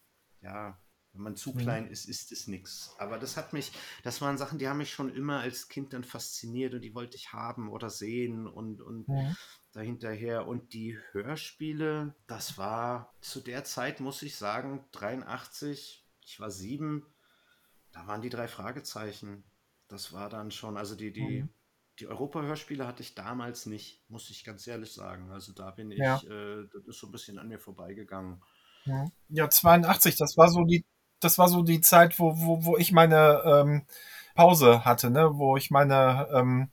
ja, wenn man zu mhm. klein ist, ist es nichts. Aber das hat mich, das waren Sachen, die haben mich schon immer als Kind dann fasziniert und die wollte ich haben oder sehen und, und mhm dahinterher. Und die Hörspiele, das war zu der Zeit, muss ich sagen, 83, ich war sieben, da waren die drei Fragezeichen. Das war dann schon, also die, die, mhm. die Europa-Hörspiele hatte ich damals nicht, muss ich ganz ehrlich sagen. Also da bin ich, ja. äh, das ist so ein bisschen an mir vorbeigegangen. Ja, 82, das war so die, das war so die Zeit, wo, wo, wo ich meine ähm, Pause hatte, ne? wo ich meine ähm,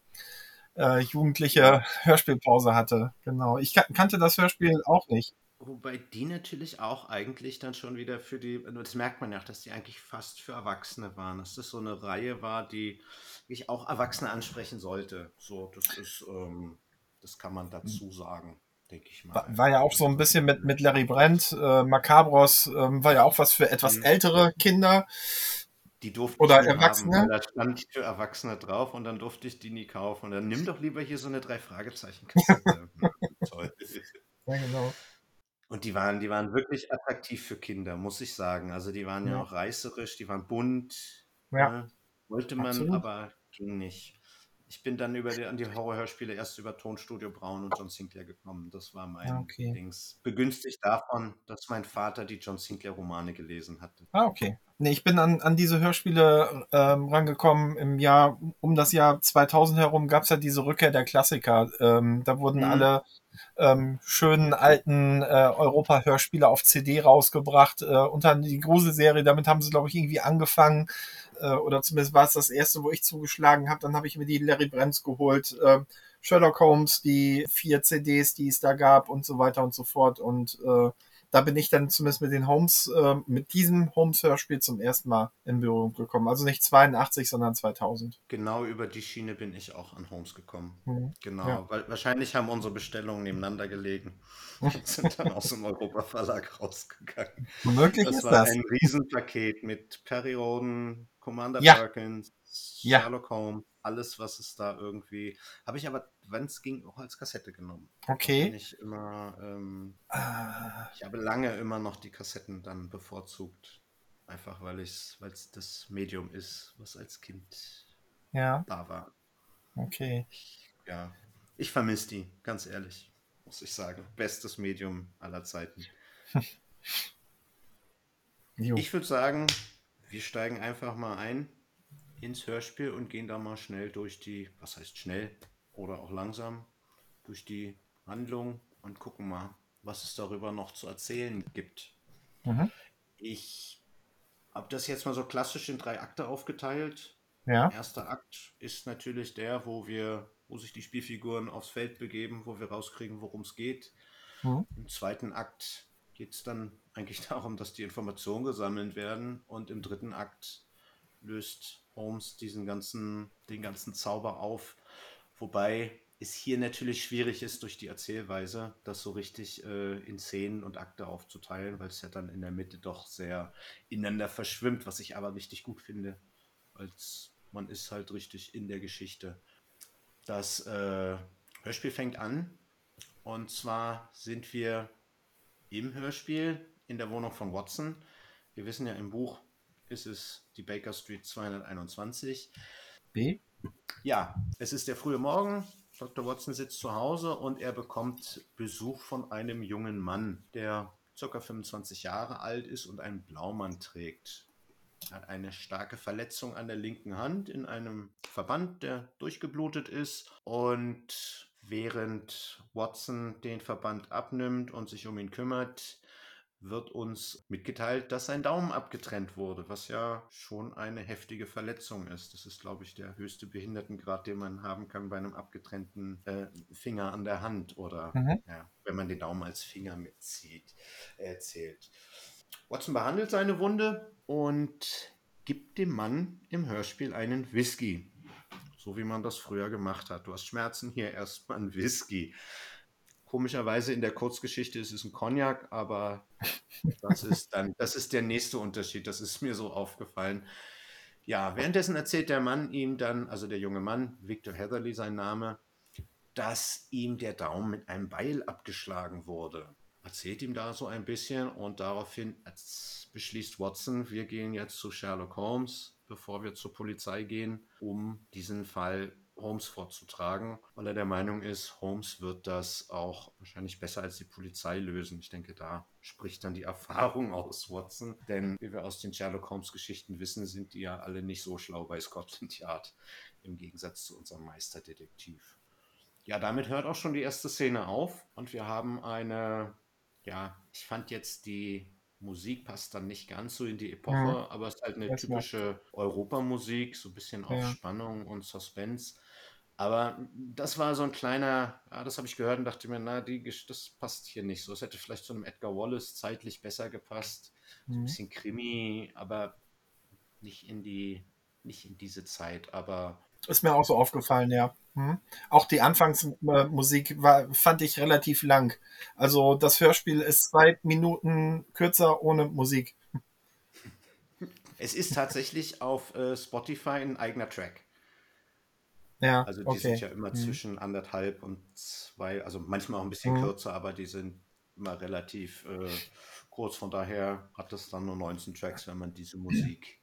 äh, jugendliche Hörspielpause hatte. Genau. Ich kannte das Hörspiel auch nicht. Wobei die natürlich auch eigentlich dann schon wieder für die, das merkt man ja auch, dass die eigentlich fast für Erwachsene waren. Dass das so eine Reihe war, die ich auch Erwachsene ansprechen sollte. So, das ist, ähm, das kann man dazu sagen denke ich mal. War, ja auch so ein bisschen mit, mit Larry Brent, äh, Macabros, ähm, war ja auch was für etwas mhm. ältere Kinder. Die durfte Oder ich Erwachsene? Haben, da stand für Erwachsene drauf und dann durfte ich die nie kaufen. Und dann nimm doch lieber hier so eine drei Fragezeichen. Toll. Ja, genau. Und die waren, die waren wirklich attraktiv für Kinder, muss ich sagen. Also die waren ja, ja auch reißerisch, die waren bunt. Ja. Ne? Wollte man, Absolut. aber ging nicht. Ich bin dann über die, an die Horrorhörspiele erst über Tonstudio Braun und John Sinclair gekommen. Das war mein ah, okay. Dings. Begünstigt davon, dass mein Vater die John Sinclair Romane gelesen hatte. Ah, okay. Nee, ich bin an, an diese Hörspiele ähm, rangekommen im Jahr, um das Jahr 2000 herum gab es ja diese Rückkehr der Klassiker. Ähm, da wurden mhm. alle ähm, schönen alten äh, Europa-Hörspiele auf CD rausgebracht. Äh, unter die Gruselserie, damit haben sie, glaube ich, irgendwie angefangen. Äh, oder zumindest war es das erste, wo ich zugeschlagen habe. Dann habe ich mir die Larry Brems geholt. Äh, Sherlock Holmes, die vier CDs, die es da gab und so weiter und so fort. Und äh, da bin ich dann zumindest mit den Homes, äh, mit diesem Homes-Hörspiel zum ersten Mal in Berührung gekommen. Also nicht 82, sondern 2000. Genau über die Schiene bin ich auch an Homes gekommen. Mhm. Genau, ja. weil wahrscheinlich haben unsere Bestellungen nebeneinander gelegen und sind dann aus dem Europa-Verlag rausgegangen. Möglich das ist war das. ein Riesenpaket mit Perry Roden, Commander ja. Perkins, Sherlock ja. Holmes, alles, was es da irgendwie. Habe ich aber, wenn es ging, auch als Kassette genommen. Okay. Ich immer, ähm, Ah, ich habe lange immer noch die Kassetten dann bevorzugt. Einfach weil es das Medium ist, was als Kind ja, da war. okay. Ja, ich vermisse die, ganz ehrlich, muss ich sagen. Bestes Medium aller Zeiten. Ich würde sagen, wir steigen einfach mal ein ins Hörspiel und gehen da mal schnell durch die, was heißt schnell oder auch langsam, durch die Handlung und gucken mal, was es darüber noch zu erzählen gibt. Mhm. Ich habe das jetzt mal so klassisch in drei Akte aufgeteilt. Ja, Erster Akt ist natürlich der, wo wir, wo sich die Spielfiguren aufs Feld begeben, wo wir rauskriegen, worum es geht. Mhm. Im zweiten Akt geht es dann eigentlich darum, dass die Informationen gesammelt werden und im dritten Akt löst Holmes diesen ganzen, den ganzen Zauber auf. Wobei es hier natürlich schwierig ist, durch die Erzählweise das so richtig äh, in Szenen und Akte aufzuteilen, weil es ja dann in der Mitte doch sehr ineinander verschwimmt, was ich aber richtig gut finde, als man ist halt richtig in der Geschichte. Das äh, Hörspiel fängt an und zwar sind wir im Hörspiel in der Wohnung von Watson. Wir wissen ja, im Buch ist es die Baker Street 221. B. Ja, es ist der frühe Morgen. Dr. Watson sitzt zu Hause und er bekommt Besuch von einem jungen Mann, der ca. 25 Jahre alt ist und einen Blaumann trägt. Er hat eine starke Verletzung an der linken Hand in einem Verband, der durchgeblutet ist. Und während Watson den Verband abnimmt und sich um ihn kümmert, wird uns mitgeteilt, dass sein Daumen abgetrennt wurde, was ja schon eine heftige Verletzung ist. Das ist, glaube ich, der höchste Behindertengrad, den man haben kann bei einem abgetrennten äh, Finger an der Hand oder Mhm. ja, wenn man den Daumen als Finger mitzieht, äh, zählt. Watson behandelt seine Wunde und gibt dem Mann im Hörspiel einen Whisky. So wie man das früher gemacht hat. Du hast Schmerzen, hier erstmal ein Whisky. Komischerweise in der Kurzgeschichte ist es ein Cognac, aber das ist dann, das ist der nächste Unterschied. Das ist mir so aufgefallen. Ja, währenddessen erzählt der Mann ihm dann, also der junge Mann, Victor Heatherly sein Name, dass ihm der Daumen mit einem Beil abgeschlagen wurde. Erzählt ihm da so ein bisschen und daraufhin beschließt Watson, wir gehen jetzt zu Sherlock Holmes, bevor wir zur Polizei gehen, um diesen Fall Holmes vorzutragen, weil er der Meinung ist, Holmes wird das auch wahrscheinlich besser als die Polizei lösen. Ich denke, da spricht dann die Erfahrung aus Watson, denn wie wir aus den Sherlock Holmes Geschichten wissen, sind die ja alle nicht so schlau bei Scotland Yard, im Gegensatz zu unserem Meisterdetektiv. Ja, damit hört auch schon die erste Szene auf und wir haben eine, ja, ich fand jetzt die Musik passt dann nicht ganz so in die Epoche, Mhm. aber es ist halt eine typische Europamusik, so ein bisschen auf Ja. Spannung und Suspense. Aber das war so ein kleiner, ja, das habe ich gehört und dachte mir, na, die, das passt hier nicht so. Es hätte vielleicht zu einem Edgar Wallace zeitlich besser gepasst. So ein Mhm. bisschen Krimi, aber nicht in die, nicht in diese Zeit. Aber Ist mir auch so aufgefallen, ja. Mhm. Auch die Anfangsmusik war, fand ich relativ lang. Also das Hörspiel ist zwei Minuten kürzer ohne Musik. es ist tatsächlich auf äh, Spotify ein eigener Track. Ja, Also die okay. sind ja immer Mhm. zwischen anderthalb und zwei, also manchmal auch ein bisschen Mhm. kürzer, aber die sind immer relativ äh, kurz. Von daher hat es dann nur 19 Tracks, wenn man diese Musik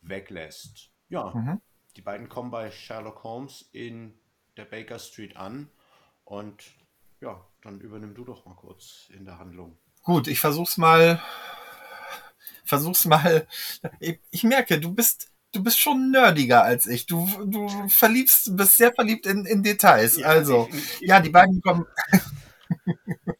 weglässt. Ja, Mhm. die beiden kommen bei Sherlock Holmes in der Baker Street an und ja, dann übernimm du doch mal kurz in der Handlung. Gut, ich versuch's mal. Versuch's mal. Ich, ich merke, du bist, du bist schon nerdiger als ich. Du, du verliebst, bist sehr verliebt in, in Details. also, ich, ich, ja, die beiden kommen.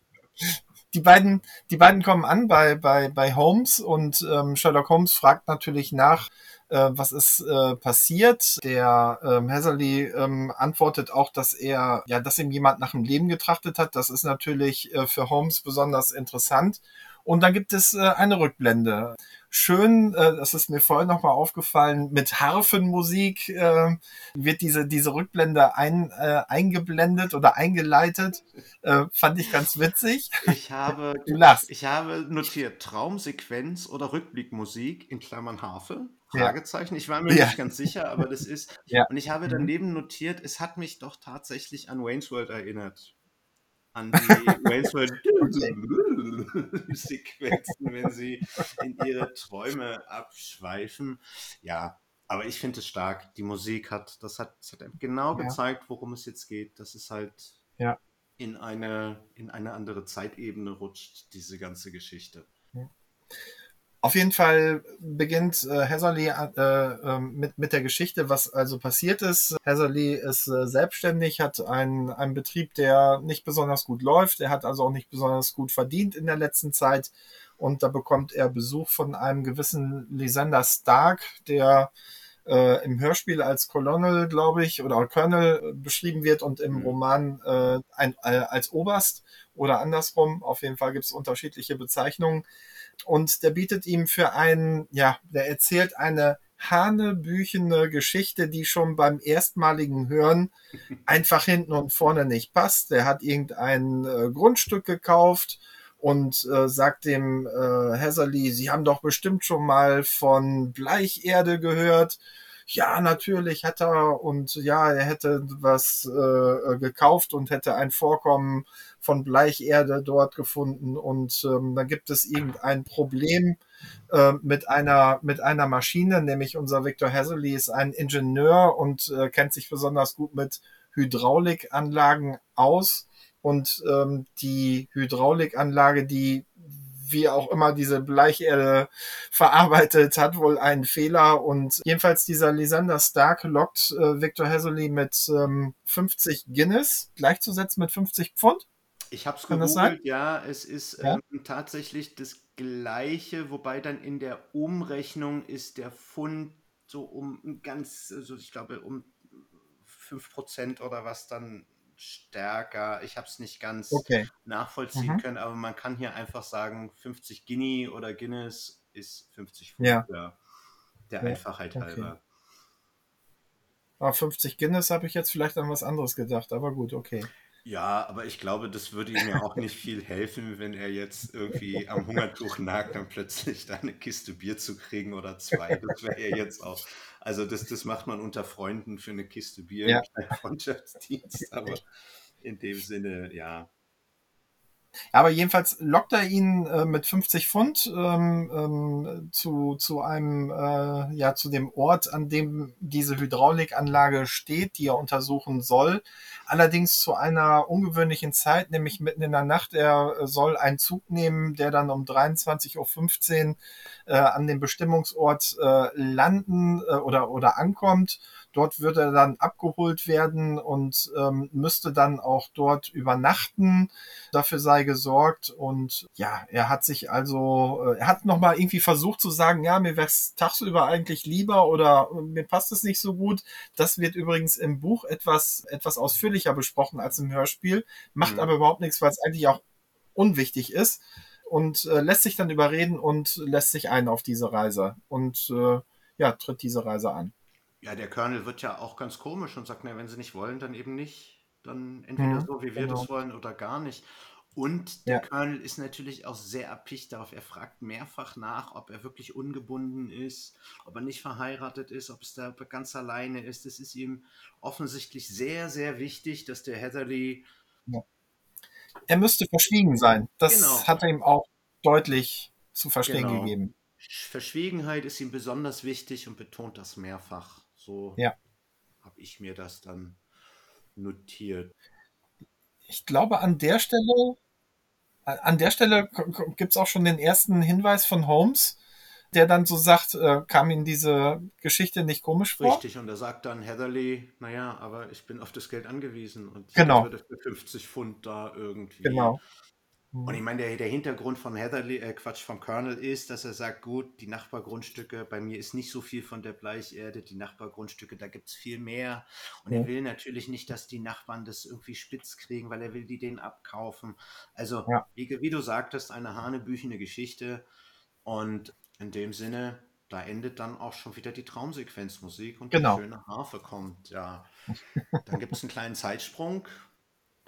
Die beiden, die beiden kommen an bei, bei, bei Holmes und ähm, Sherlock Holmes fragt natürlich nach, äh, was ist äh, passiert. Der ähm, Hazelly ähm, antwortet auch, dass er, ja, dass ihm jemand nach dem Leben getrachtet hat. Das ist natürlich äh, für Holmes besonders interessant. Und dann gibt es äh, eine Rückblende. Schön, äh, das ist mir vorhin nochmal aufgefallen, mit Harfenmusik äh, wird diese, diese Rückblende ein, äh, eingeblendet oder eingeleitet. Äh, fand ich ganz witzig. Ich habe, Du lachst. ich habe notiert Traumsequenz oder Rückblickmusik in Klammern Harfe. Ja. Fragezeichen. Ich war mir Ja. nicht ganz sicher, aber das ist. Ja. Und ich habe Mhm. daneben notiert, es hat mich doch tatsächlich an Wayne's World erinnert. An die Wayne's World Sequenzen, wenn sie in ihre Träume abschweifen. Ja, aber ich finde es stark. Die Musik hat, das hat, das hat genau Ja. gezeigt, worum es jetzt geht. Das ist halt Ja. in eine, in eine andere Zeitebene rutscht, diese ganze Geschichte. Auf jeden Fall beginnt äh, Hatherley äh, ähm, mit, mit der Geschichte, was also passiert ist. Hatherley ist äh, selbstständig, hat einen, einen Betrieb, der nicht besonders gut läuft. Er hat also auch nicht besonders gut verdient in der letzten Zeit. Und da bekommt er Besuch von einem gewissen Lysander Stark, der äh, im Hörspiel als Colonel, glaube ich, oder Colonel beschrieben wird und im Mhm. Roman äh, ein, äh, als Oberst oder andersrum. Auf jeden Fall gibt es unterschiedliche Bezeichnungen. Und der bietet ihm für einen, ja, der erzählt eine hanebüchene Geschichte, die schon beim erstmaligen Hören einfach hinten und vorne nicht passt. Der hat irgendein äh, Grundstück gekauft und äh, sagt dem äh, Hatherley, Sie haben doch bestimmt schon mal von Bleicherde gehört. Ja, natürlich hat er und ja, er hätte was äh, gekauft und hätte ein Vorkommen von Bleicherde dort gefunden und ähm, dann gibt es irgendein Problem äh, mit einer mit einer Maschine, nämlich unser Victor Hatherley ist ein Ingenieur und äh, kennt sich besonders gut mit Hydraulikanlagen aus und ähm, die Hydraulikanlage, die wie auch immer diese Bleicherde verarbeitet, hat wohl einen Fehler und jedenfalls dieser Lysander Stark lockt äh, Victor Hatherley mit ähm, 50 Guinness gleichzusetzen mit 50 Pfund. Ich habe es gegoogelt, ja, es ist Ja? ähm, tatsächlich das gleiche, wobei dann in der Umrechnung ist der Pfund so um ganz, also ich glaube um 5% oder was dann stärker. Ich habe es nicht ganz Okay. nachvollziehen Mhm. können, aber man kann hier einfach sagen, 50 Guinea oder Guinness ist 50 Pfund, Ja. Der Ja, Einfachheit okay. halber. Aber 50 Guinness habe ich jetzt vielleicht an was anderes gedacht, aber gut, okay. Ja, aber ich glaube, das würde ihm ja auch nicht viel helfen, wenn er jetzt irgendwie am Hungertuch nagt, dann plötzlich da eine Kiste Bier zu kriegen oder zwei. Das wäre ja jetzt auch. Also das, das macht man unter Freunden für eine Kiste Bier im Freundschaftsdienst, aber in dem Sinne, ja. Aber jedenfalls lockt er ihn äh, mit 50 Pfund ähm, ähm, zu, zu einem, äh, ja, zu dem Ort, an dem diese Hydraulikanlage steht, die er untersuchen soll. Allerdings zu einer ungewöhnlichen Zeit, nämlich mitten in der Nacht. Er äh, soll einen Zug nehmen, der dann um 23.15 Uhr äh, an dem Bestimmungsort äh, landen äh, oder, oder ankommt. Dort wird er dann abgeholt werden und ähm, müsste dann auch dort übernachten. Dafür sei gesorgt und ja, er hat sich also, äh, er hat nochmal irgendwie versucht zu sagen, ja, mir wäre es tagsüber eigentlich lieber oder äh, mir passt es nicht so gut. Das wird übrigens im Buch etwas, etwas ausführlicher besprochen als im Hörspiel, macht Mhm. aber überhaupt nichts, weil es eigentlich auch unwichtig ist und äh, lässt sich dann überreden und lässt sich ein auf diese Reise und äh, ja, tritt diese Reise an. Ja, der Colonel wird ja auch ganz komisch und sagt, na, wenn sie nicht wollen, dann eben nicht. Dann entweder Mhm, so, wie wir genau. das wollen, oder gar nicht. Und der Ja. Colonel ist natürlich auch sehr erpicht darauf. Er fragt mehrfach nach, ob er wirklich ungebunden ist, ob er nicht verheiratet ist, ob es da ganz alleine ist. Es ist ihm offensichtlich sehr, sehr wichtig, dass der Heatherly Er müsste verschwiegen sein. Das Genau. hat er ihm auch deutlich zu verstehen Genau. gegeben. Verschwiegenheit ist ihm besonders wichtig und betont das mehrfach. So Ja. habe ich mir das dann notiert. Ich glaube, an der Stelle, an der Stelle gibt es auch schon den ersten Hinweis von Holmes, der dann so sagt, äh, kam Ihnen diese Geschichte nicht komisch vor? Richtig, und er sagt dann Heatherly, naja, aber ich bin auf das Geld angewiesen und ich Genau. würde für 50 Pfund da irgendwie Genau. Und ich meine, der, der Hintergrund von Heatherly, äh, Quatsch, vom Colonel ist, dass er sagt, gut, die Nachbargrundstücke, bei mir ist nicht so viel von der Bleicherde, die Nachbargrundstücke, da gibt es viel mehr. Und Ja. er will natürlich nicht, dass die Nachbarn das irgendwie spitz kriegen, weil er will die denen abkaufen. Also, Ja. wie, wie du sagtest, eine hanebüchene Geschichte. Und in dem Sinne, da endet dann auch schon wieder die Traumsequenzmusik und Genau. die schöne Harfe kommt. Ja, dann gibt es einen kleinen Zeitsprung.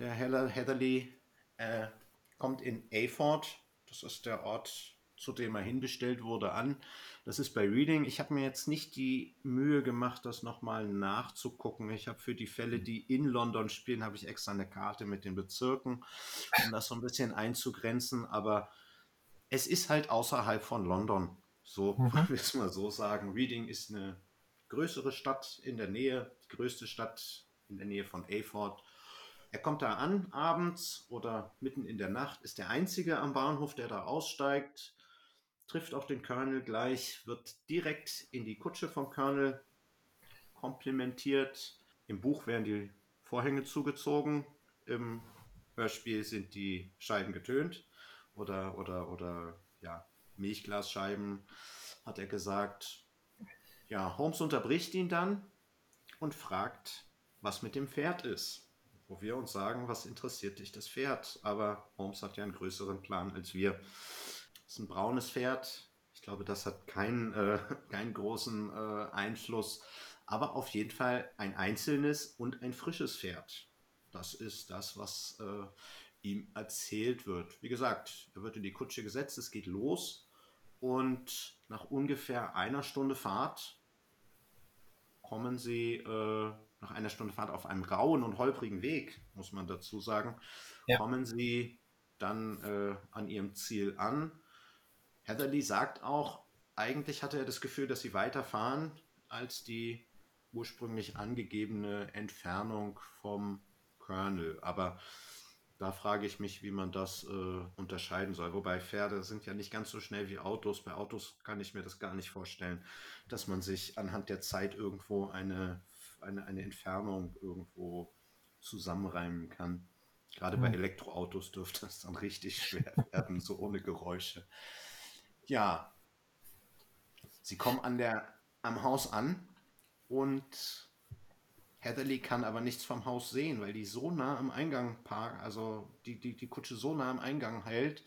Der Heather, Heatherly äh, kommt in Aford, das ist der Ort, zu dem er hinbestellt wurde, an. Das ist bei Reading. Ich habe mir jetzt nicht die Mühe gemacht, das nochmal nachzugucken. Ich habe für die Fälle, die in London spielen, habe ich extra eine Karte mit den Bezirken, um das so ein bisschen einzugrenzen. Aber es ist halt außerhalb von London. So Mhm. will ich mal so sagen. Reading ist eine größere Stadt in der Nähe, die größte Stadt in der Nähe von Aford. Er kommt da an abends oder mitten in der Nacht, ist der Einzige am Bahnhof, der da aussteigt, trifft auch den Colonel gleich, wird direkt in die Kutsche vom Colonel komplimentiert. Im Buch werden die Vorhänge zugezogen, im Hörspiel sind die Scheiben getönt oder, oder, oder ja, Milchglasscheiben, hat er gesagt. Ja, Holmes unterbricht ihn dann und fragt, was mit dem Pferd ist. Wo wir uns sagen, was interessiert dich das Pferd? Aber Holmes hat ja einen größeren Plan als wir. Es ist ein braunes Pferd. Ich glaube, das hat keinen, äh, keinen großen äh, Einfluss. Aber auf jeden Fall ein einzelnes und ein frisches Pferd. Das ist das, was äh, ihm erzählt wird. Wie gesagt, er wird in die Kutsche gesetzt, es geht los. Und nach ungefähr einer Stunde Fahrt kommen sie äh, nach einer Stunde Fahrt auf einem rauen und holprigen Weg, muss man dazu sagen, Ja. kommen sie dann äh, an ihrem Ziel an. Heatherly sagt auch, eigentlich hatte er das Gefühl, dass sie weiterfahren als die ursprünglich angegebene Entfernung vom Colonel. Aber da frage ich mich, wie man das äh, unterscheiden soll. Wobei Pferde sind ja nicht ganz so schnell wie Autos. Bei Autos kann ich mir das gar nicht vorstellen, dass man sich anhand der Zeit irgendwo eine, eine, eine Entfernung irgendwo zusammenreimen kann. Gerade bei Hm. Elektroautos dürfte das dann richtig schwer werden, so ohne Geräusche. Ja, sie kommen an der, am Haus an und Heatherly kann aber nichts vom Haus sehen, weil die so nah am Eingang parkt, also die, die, die Kutsche so nah am Eingang hält,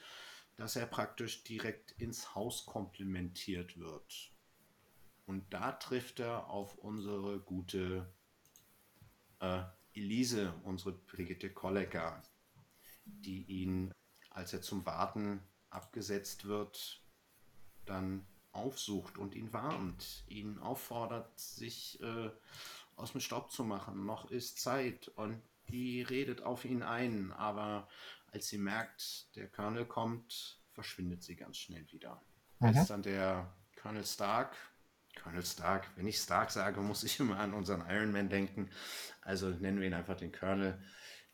dass er praktisch direkt ins Haus komplimentiert wird. Und da trifft er auf unsere gute äh, Elise, unsere Brigitte Kollecker, die ihn, als er zum Warten abgesetzt wird, dann aufsucht und ihn warnt, ihn auffordert, sich äh, aus dem Staub zu machen. Noch ist Zeit und die redet auf ihn ein, aber als sie merkt, der Colonel kommt, verschwindet sie ganz schnell wieder. Mhm. Als dann der Colonel Stark, Colonel Stark, wenn ich Stark sage, muss ich immer an unseren Iron Man denken, also nennen wir ihn einfach den Colonel,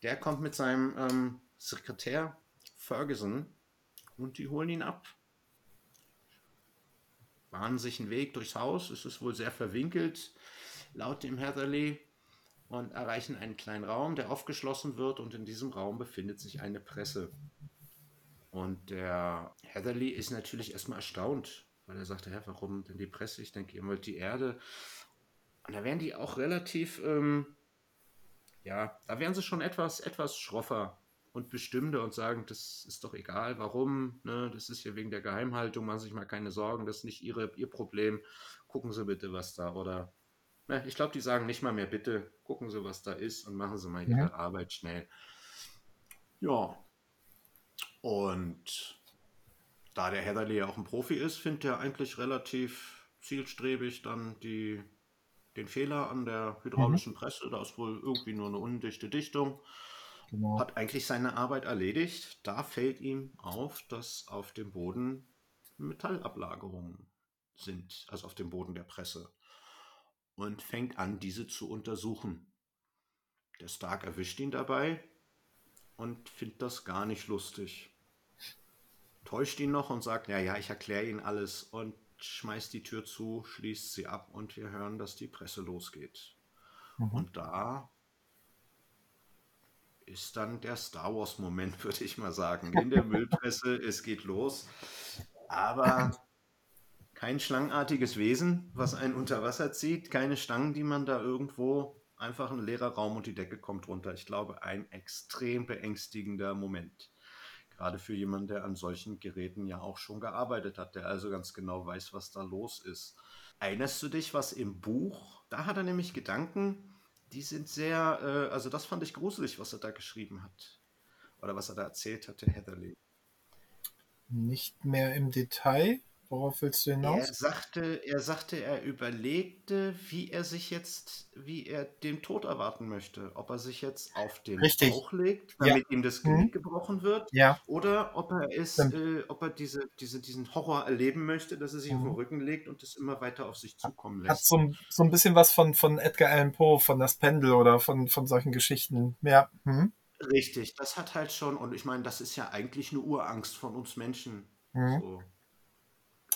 der kommt mit seinem ähm, Sekretär Ferguson und die holen ihn ab bahnen sich einen Weg durchs Haus. Es ist wohl sehr verwinkelt, laut dem Heatherly, und erreichen einen kleinen Raum, der aufgeschlossen wird. Und in diesem Raum befindet sich eine Presse. Und der Heatherly ist natürlich erstmal erstaunt, weil er sagte, Hä, warum denn die Presse? Ich denke, ihr wollt die Erde. Und da werden die auch relativ, ähm, ja, da werden sie schon etwas, etwas schroffer und bestimmter und sagen, das ist doch egal, warum, ne? das ist ja wegen der Geheimhaltung, machen Sie sich mal keine Sorgen, das ist nicht ihre, Ihr Problem, gucken Sie bitte, was da, oder, ne, ich glaube, die sagen nicht mal mehr bitte, gucken Sie, was da ist und machen Sie mal Ihre Ja. Arbeit schnell. Ja, und da der Heatherly ja auch ein Profi ist, findet er eigentlich relativ zielstrebig dann die, den Fehler an der hydraulischen Presse. Da ist wohl irgendwie nur eine undichte Dichtung. Genau. Hat eigentlich seine Arbeit erledigt. Da fällt ihm auf, dass auf dem Boden Metallablagerungen sind, also auf dem Boden der Presse. Und fängt an, diese zu untersuchen. Der Stark erwischt ihn dabei und findet das gar nicht lustig. Täuscht ihn noch und sagt, ja, ja, ich erkläre Ihnen alles und schmeißt die Tür zu, schließt sie ab und wir hören, dass die Presse losgeht. Mhm. Und da ist dann der Star Wars-Moment, würde ich mal sagen. In der Müllpresse, es geht los. Aber kein schlangenartiges Wesen, was einen unter Wasser zieht, keine Stangen, die man da irgendwo einfach ein leerer Raum und die Decke kommt runter. Ich glaube, ein extrem beängstigender Moment. Gerade für jemanden, der an solchen Geräten ja auch schon gearbeitet hat, der also ganz genau weiß, was da los ist. Erinnerst du dich, was im Buch? Da hat er nämlich Gedanken, die sind sehr, äh, also das fand ich gruselig, was er da geschrieben hat. Oder was er da erzählt hatte, Heatherly. Nicht mehr im Detail. Worauf willst du hinaus? Er sagte, er sagte, er überlegte, wie er sich jetzt, wie er den Tod erwarten möchte. Ob er sich jetzt auf den Richtig. Bauch legt, damit Ja. ihm das Mhm. Genick gebrochen wird, Ja, oder ob er es, Stimmt. äh, ob er diese, diese, diesen Horror erleben möchte, dass er sich auf Mhm. den Rücken legt und es immer weiter auf sich zukommen hat lässt. so, ein- so ein bisschen was von, von Edgar Allan Poe, von das Pendel oder von, von solchen Geschichten. Ja. Mhm. Richtig, das hat halt schon, und ich meine, das ist ja eigentlich eine Urangst von uns Menschen. Mhm. So,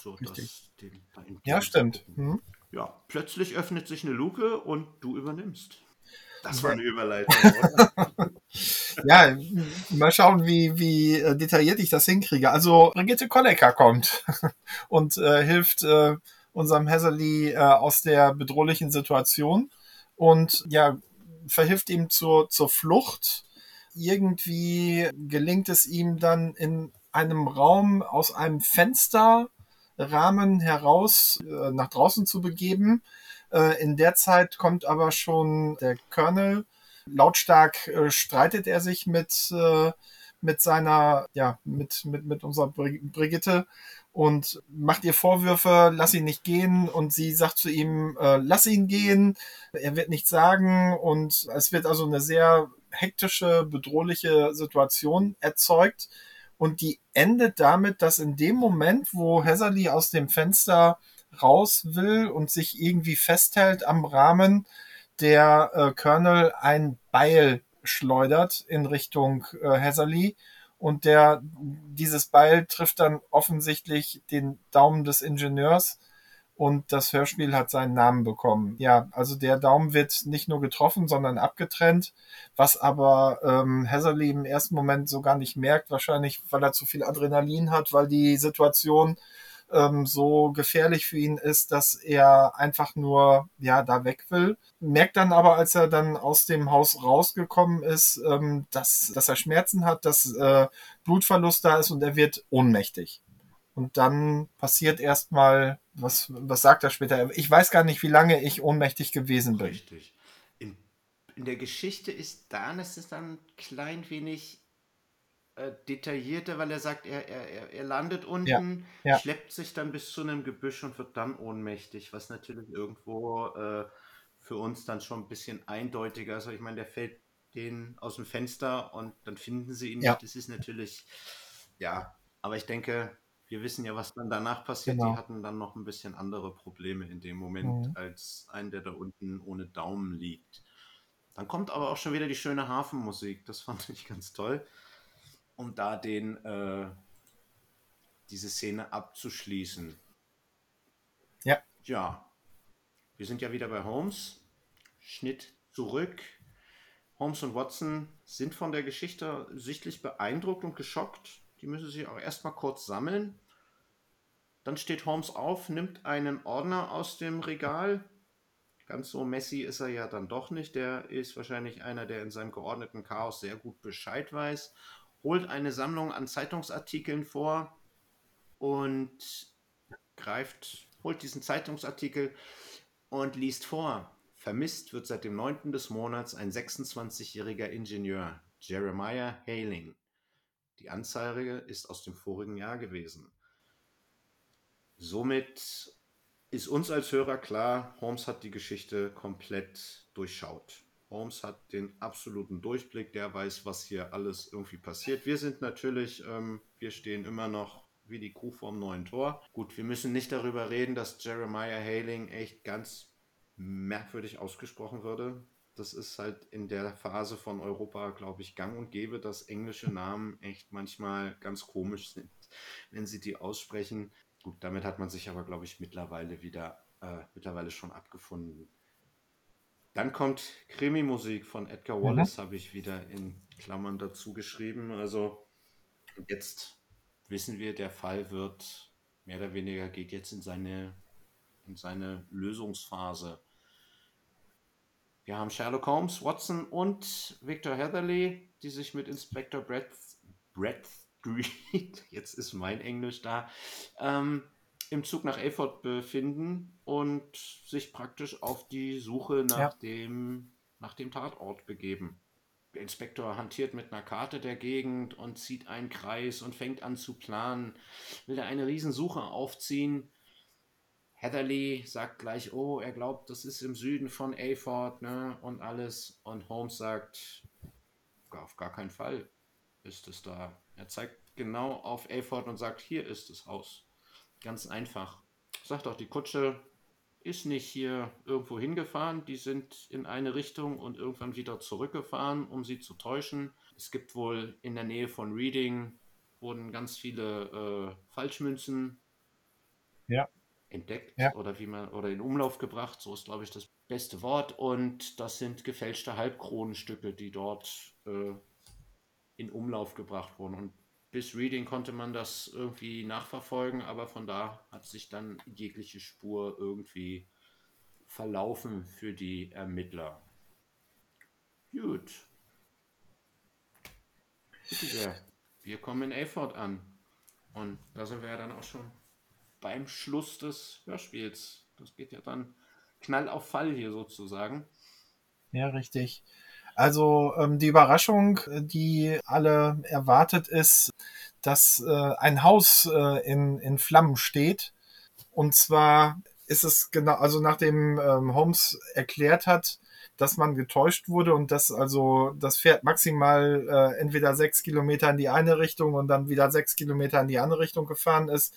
so Richtig. das, den, Ja, stimmt. Mhm. Ja, plötzlich öffnet sich eine Luke und du übernimmst. Das war eine Überleitung, oder? Ja, mal schauen, wie, wie äh, detailliert ich das hinkriege. Also Brigitte Kollecker kommt und äh, hilft äh, unserem Hazerly äh, aus der bedrohlichen Situation und ja, verhilft ihm zur, zur Flucht. Irgendwie gelingt es ihm dann in einem Raum aus einem Fensterrahmen heraus äh, nach draußen zu begeben. Äh, in der Zeit kommt aber schon der Colonel. Lautstark äh, streitet er sich mit, äh, mit seiner, ja, mit, mit, mit unserer Bri- Brigitte und macht ihr Vorwürfe, lass ihn nicht gehen. Und sie sagt zu ihm, äh, lass ihn gehen, er wird nichts sagen. Und es wird also eine sehr hektische, bedrohliche Situation erzeugt und die endet damit, dass in dem Moment, wo Hazerly aus dem Fenster raus will und sich irgendwie festhält am Rahmen, der äh, Colonel ein Beil schleudert in Richtung äh, Hazerly und der dieses Beil trifft dann offensichtlich den Daumen des Ingenieurs und das Hörspiel hat seinen Namen bekommen. Ja, also der Daumen wird nicht nur getroffen, sondern abgetrennt, was aber ähm, Hazerly im ersten Moment so gar nicht merkt, wahrscheinlich weil er zu viel Adrenalin hat, weil die Situation ähm, so gefährlich für ihn ist, dass er einfach nur ja da weg will. Merkt dann aber, als er dann aus dem Haus rausgekommen ist, ähm, dass, dass er Schmerzen hat, dass äh, Blutverlust da ist und er wird ohnmächtig. Und dann passiert erstmal, was, was sagt er später? Ich weiß gar nicht, wie lange ich ohnmächtig gewesen bin. Richtig. In, in der Geschichte ist dann, ist es dann ein klein wenig äh, detaillierter, weil er sagt, er, er, er- landet unten, ja. schleppt sich dann bis zu einem Gebüsch und wird dann ohnmächtig, was natürlich irgendwo äh, für uns dann schon ein bisschen eindeutiger ist. Also ich meine, der fällt den aus dem Fenster und dann finden sie ihn Ja. nicht. Das ist natürlich, ja, aber ich denke, wir wissen ja, was dann danach passiert. Genau. Die hatten dann noch ein bisschen andere Probleme in dem Moment Mhm. als ein, der da unten ohne Daumen liegt. Dann kommt aber auch schon wieder die schöne Hafenmusik. Das fand ich ganz toll, um da den, äh, diese Szene abzuschließen. Ja. Ja, wir sind ja wieder bei Holmes. Schnitt zurück. Holmes und Watson sind von der Geschichte sichtlich beeindruckt und geschockt. Die müssen sich auch erstmal kurz sammeln. Dann steht Holmes auf, nimmt einen Ordner aus dem Regal. Ganz so messy ist er ja dann doch nicht. Der ist wahrscheinlich einer, der in seinem geordneten Chaos sehr gut Bescheid weiß. Holt eine Sammlung an Zeitungsartikeln vor und greift, holt diesen Zeitungsartikel und liest vor. Vermisst wird seit dem 9. des Monats ein 26-jähriger Ingenieur, Jeremiah Haling. Die Anzeige ist aus dem vorigen Jahr gewesen. Somit ist uns als Hörer klar, Holmes hat die Geschichte komplett durchschaut. Holmes hat den absoluten Durchblick, der weiß, was hier alles irgendwie passiert. Wir sind natürlich, ähm, wir stehen immer noch wie die Kuh vorm neuen Tor. Gut, wir müssen nicht darüber reden, dass Jeremiah Haling echt ganz merkwürdig ausgesprochen würde. Das ist halt in der Phase von Europa, glaube ich, gang und gäbe, dass englische Namen echt manchmal ganz komisch sind, wenn sie die aussprechen. Gut, damit hat man sich aber, glaube ich, mittlerweile wieder, äh, mittlerweile schon abgefunden. Dann kommt Krimi-Musik von Edgar Wallace, mhm. habe ich wieder in Klammern dazu geschrieben. Also jetzt wissen wir, der Fall wird mehr oder weniger geht jetzt in seine, in seine Lösungsphase. Wir haben Sherlock Holmes, Watson und Victor Heatherley, die sich mit Inspector Brad, Bradstreet, jetzt ist mein Englisch da, ähm, im Zug nach Elford befinden und sich praktisch auf die Suche nach, ja. dem, nach dem Tatort begeben. Der Inspektor hantiert mit einer Karte der Gegend und zieht einen Kreis und fängt an zu planen. Will er eine Riesensuche aufziehen. Heatherly sagt gleich, oh, er glaubt, das ist im Süden von Ayford, ne, und alles. Und Holmes sagt, auf gar keinen Fall ist es da. Er zeigt genau auf Ayford und sagt, hier ist das Haus. Ganz einfach. Sagt auch die Kutsche, ist nicht hier irgendwo hingefahren. Die sind in eine Richtung und irgendwann wieder zurückgefahren, um sie zu täuschen. Es gibt wohl in der Nähe von Reading wurden ganz viele äh, Falschmünzen ja. Entdeckt ja. oder wie man oder in Umlauf gebracht. So ist glaube ich das beste Wort. Und das sind gefälschte Halbkronenstücke, die dort äh, in Umlauf gebracht wurden. Und bis Reading konnte man das irgendwie nachverfolgen, aber von da hat sich dann jegliche Spur irgendwie verlaufen für die Ermittler. Gut. Bitte sehr. Wir kommen in Elford an. Und da sind wir ja dann auch schon beim Schluss des Hörspiels. Das geht ja dann knall auf Fall hier sozusagen. Ja, richtig. Also ähm, die Überraschung, die alle erwartet, ist, dass äh, ein Haus äh, in, in Flammen steht. Und zwar ist es genau, also nachdem ähm, Holmes erklärt hat, dass man getäuscht wurde und dass also das Pferd maximal äh, entweder sechs Kilometer in die eine Richtung und dann wieder sechs Kilometer in die andere Richtung gefahren ist.